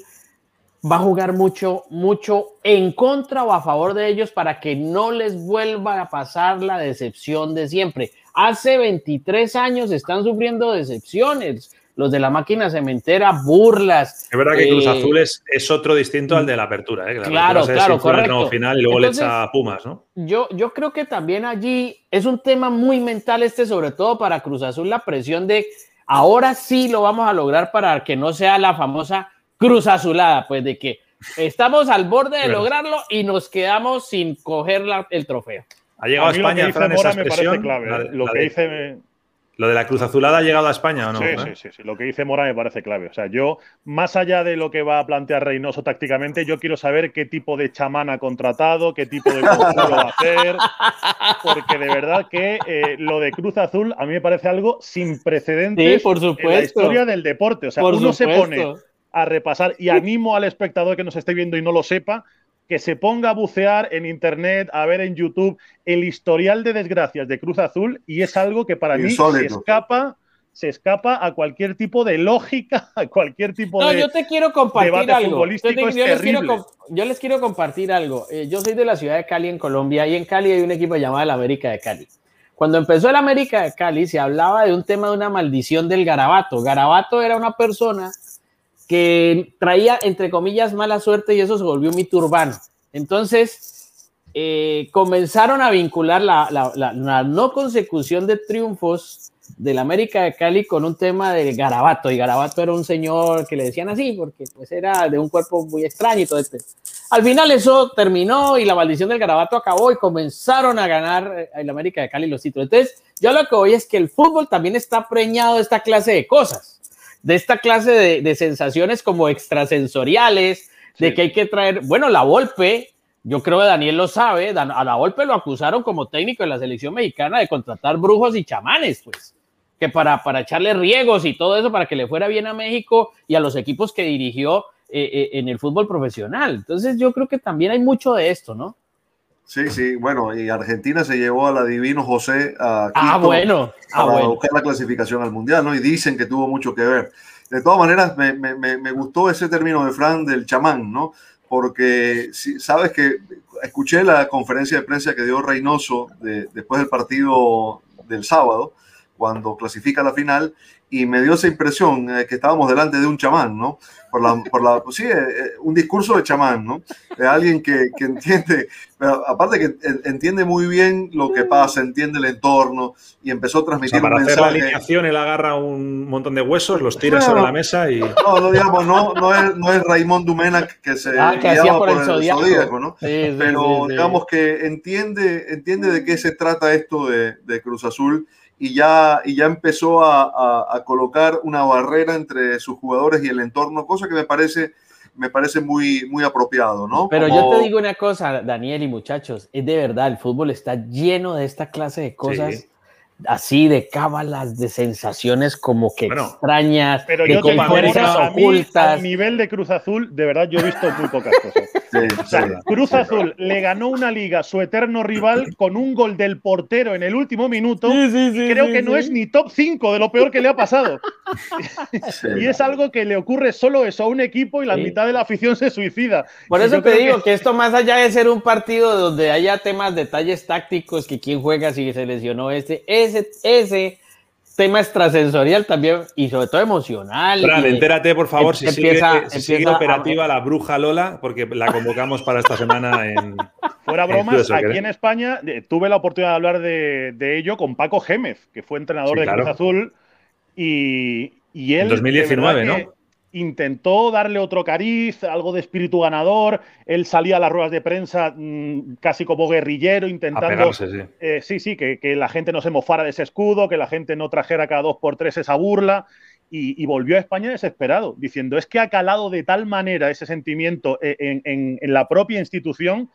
va a jugar mucho, mucho en contra o a favor de ellos para que no les vuelva a pasar la decepción de siempre. Hace 23 años están sufriendo decepciones. Los de la máquina cementera, burlas. Es verdad que Cruz eh, Azul es, otro distinto al de la apertura. ¿eh? claro, claro, correcto. final y luego le echa Pumas, ¿no? Yo, yo creo que también allí es un tema muy mental este, sobre todo para Cruz Azul, la presión de ahora sí lo vamos a lograr para que no sea la famosa Cruz Azulada, pues de que estamos al borde de lograrlo y nos quedamos sin coger el trofeo. Ha llegado a, España, Fran, esa expresión. Clave, lo que dice. ¿Lo de la Cruz Azulada ha llegado a España o no? Sí, sí, sí, sí, Lo que dice Mora me parece clave. O sea, yo, más allá de lo que va a plantear Reynoso tácticamente, yo quiero saber qué tipo de chamán ha contratado, qué tipo de conjuro va a hacer. Porque de verdad que eh, lo de Cruz Azul a mí me parece algo sin precedentes por supuesto. en la historia del deporte. O sea, uno se pone a repasar y animo al espectador que nos esté viendo y no lo sepa que se ponga a bucear en internet, a ver en YouTube el historial de desgracias de Cruz Azul y es algo que para mí se escapa se escapa a cualquier tipo de lógica, <laughs> a cualquier tipo de. No, yo te quiero compartir algo. Yo, les quiero, compartir algo. Eh, yo soy de la ciudad de Cali, en Colombia, y en Cali hay un equipo llamado el América de Cali. Cuando empezó el América de Cali, se hablaba de un tema de una maldición del garabato. Garabato era una persona que traía, entre comillas, mala suerte y eso se volvió mito urbano. Entonces, eh, comenzaron a vincular la, no consecución de triunfos del América de Cali con un tema de Garabato, y Garabato era un señor que le decían así, porque pues era de un cuerpo muy extraño y todo este. Al final eso terminó y la maldición del Garabato acabó y comenzaron a ganar eh, el América de Cali los títulos. Entonces, yo lo que voy es que el fútbol también está preñado de esta clase de cosas de esta clase de, sensaciones como extrasensoriales, de que hay que traer, bueno, la Volpe, yo creo que Daniel lo sabe, a la Volpe lo acusaron como técnico de la selección mexicana de contratar brujos y chamanes, pues, que para, para echarle riegos y todo eso para que le fuera bien a México y a los equipos que dirigió eh, eh, en el fútbol profesional. Entonces yo creo que también hay mucho de esto, ¿no? Sí, sí, bueno, y Argentina se llevó a la Divino José a ah, bueno. Ah, para buscar la clasificación al Mundial, ¿no? Y dicen que tuvo mucho que ver. De todas maneras, me, me, me gustó ese término de Fran del chamán, ¿no? Porque si, sabes que escuché la conferencia de prensa que dio Reynoso después del partido del sábado, cuando clasifica la final, y me dio esa impresión eh, que estábamos delante de un chamán, ¿no? por la, por la pues sí, eh, eh, un discurso de chamán, ¿no? De alguien que, que, entiende, pero aparte que entiende muy bien lo que pasa, entiende el entorno y empezó a transmitir para hacer la alineación él agarra un montón de huesos, los tira sobre la mesa y... No, no, digamos, no, no es, no es Raymond Dumenac que se ah, que por, el, zodíaco, ¿no? pero digamos que entiende, entiende de qué se trata esto de, de Cruz Azul y ya, y ya empezó a, colocar una barrera entre sus jugadores y el entorno, cosa que me parece, me parece muy, muy apropiado, ¿no? Pero yo te digo una cosa, Daniel y muchachos, es de verdad, el fútbol está lleno de esta clase de cosas así de cábalas, de sensaciones como que extrañas, pero de yo fuerzas ocultas. A nivel de Cruz Azul, de verdad, yo he visto muy pocas cosas. <laughs> Cruz Azul le ganó una liga su eterno rival con un gol del portero en el último minuto. creo que no es ni top 5 de lo peor que le ha pasado. y es algo que le ocurre solo eso a un equipo y la mitad de la afición se suicida. Por eso te digo que... esto más allá de ser un partido donde haya temas, detalles tácticos, que quién juega, si se lesionó este, es ese, tema extrasensorial también y sobre todo emocional. Fran, entérate, por favor, si, empieza- sigue, si sigue empieza a- operativa la bruja Lola, porque la convocamos para esta semana en. Fuera bromas, aquí ¿eh? en España eh, tuve la oportunidad de hablar de, de ello con Paco Gémez, que fue entrenador Sí, de claro. Cruz Azul. Y, y él. En de 2019, verdad que ¿no? Intentó darle otro cariz, algo de espíritu ganador. Él salía a las ruedas de prensa mm, casi como guerrillero, intentando pegarse, sí. eh, sí, sí, que, que la gente no se mofara de ese escudo, que la gente no trajera cada dos por tres esa burla. Y, y volvió a España desesperado, diciendo es que ha calado de tal manera ese sentimiento eh, en, en- en la propia institución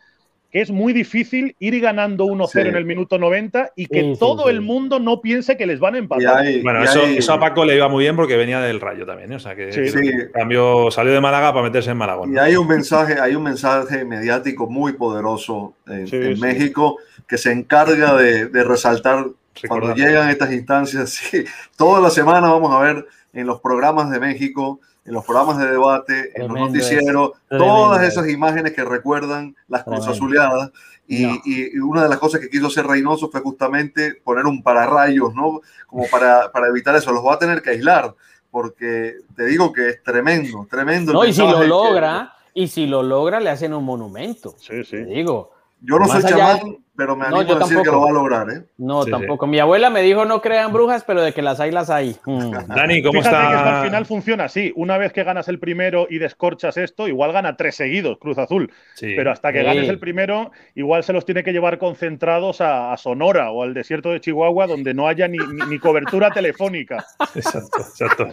que es muy difícil ir ganando 1-0 Sí. en el minuto 90 y que Sí, sí, todo sí. el mundo no piense que les van a empatar. Bueno, eso, a Paco le iba muy bien porque venía del Rayo también, ¿eh? O sea que Sí. Sí. cambio, salió de Málaga para meterse en Malagón. Y hay un mensaje, hay un mensaje mediático muy poderoso en, Sí, en sí. México que se encarga de, de resaltar cuando llegan estas instancias. <laughs> Sí, toda la semana vamos a ver en los programas de México, en los programas de debate, en los noticieros, todas esas imágenes que recuerdan las Tremendo. cruzazuleadas. Y, No. y- una de las cosas que quiso hacer Reynoso fue justamente poner un pararrayos, ¿no? Como para, para evitar eso. Los va a tener que aislar, porque te digo que es tremendo, tremendo. No, y si lo que- logra, y si lo logra, le hacen un monumento. Sí, sí. Te digo. Yo no Más soy allá- chamán, pero me No, animo yo a decir que tampoco. lo va a lograr, ¿eh? No, Sí, tampoco. Mi abuela me dijo no crean brujas, pero de que las hay, las hay. Mm. <laughs> Dani, ¿cómo Fíjate que esto está? al final funciona así. Una vez que ganas el primero y descorchas esto, igual gana tres seguidos Cruz Azul. Sí. Pero hasta que Sí. ganes el primero, igual se los tiene que llevar concentrados a, a Sonora o al desierto de Chihuahua, donde no haya ni, ni- ni cobertura telefónica. <laughs> Exacto, exacto.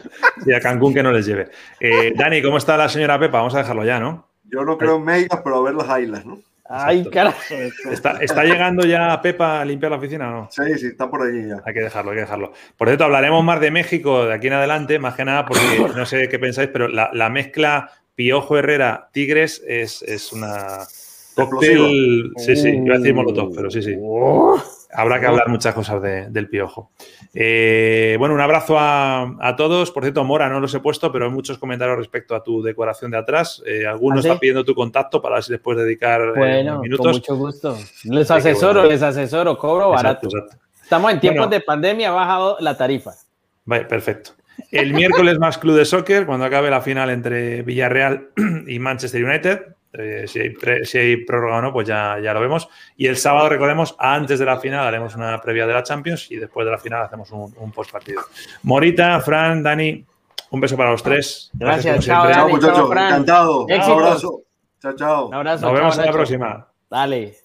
Y a Cancún que no les lleve. Eh, Dani, ¿cómo está la señora Pepa? Vamos a dejarlo ya, ¿no? Yo no creo en megas, pero a ver las ailas, ¿no? Ay, Exacto. cara. ¿Está, está llegando ya Pepa a limpiar la oficina o no? Sí, sí, está por allí ya. Hay que dejarlo, hay que dejarlo. Por cierto, hablaremos más de México de aquí en adelante, más que nada porque <laughs> no sé qué pensáis, pero la, la mezcla Piojo Herrera Tigres es, es una cóctel. Sí, sí, iba a decir Molotov, pero sí, sí. Habrá que hablar muchas cosas de- del Piojo. Eh, bueno, un abrazo a, a todos. Por cierto, Mora, no los he puesto, pero hay muchos comentarios respecto a tu decoración de atrás. Eh, algunos ¿Ah, sí? están pidiendo tu contacto para ver si les puedes dedicar eh, Bueno, unos con minutos. mucho gusto. Les asesoro, bueno. les asesoro, cobro barato. Exacto, exacto. Estamos en tiempos Bueno. de pandemia, ha bajado la tarifa. Vale, perfecto. El miércoles más Club de Soccer, cuando acabe la final entre Villarreal <clears throat> y Manchester United. Eh, si, hay pre- si hay prórroga o no, pues ya, ya lo vemos. Y el sábado, recordemos, antes de la final haremos una previa de la Champions y después de la final hacemos un, un post partido. Morita, Fran, Dani, un beso para los tres. Gracias, como chao. Chao, muchachos. chao, Fran. Encantado. Un abrazo. Chao, chao. Un abrazo. Nos vemos chao, en la próxima. Dale.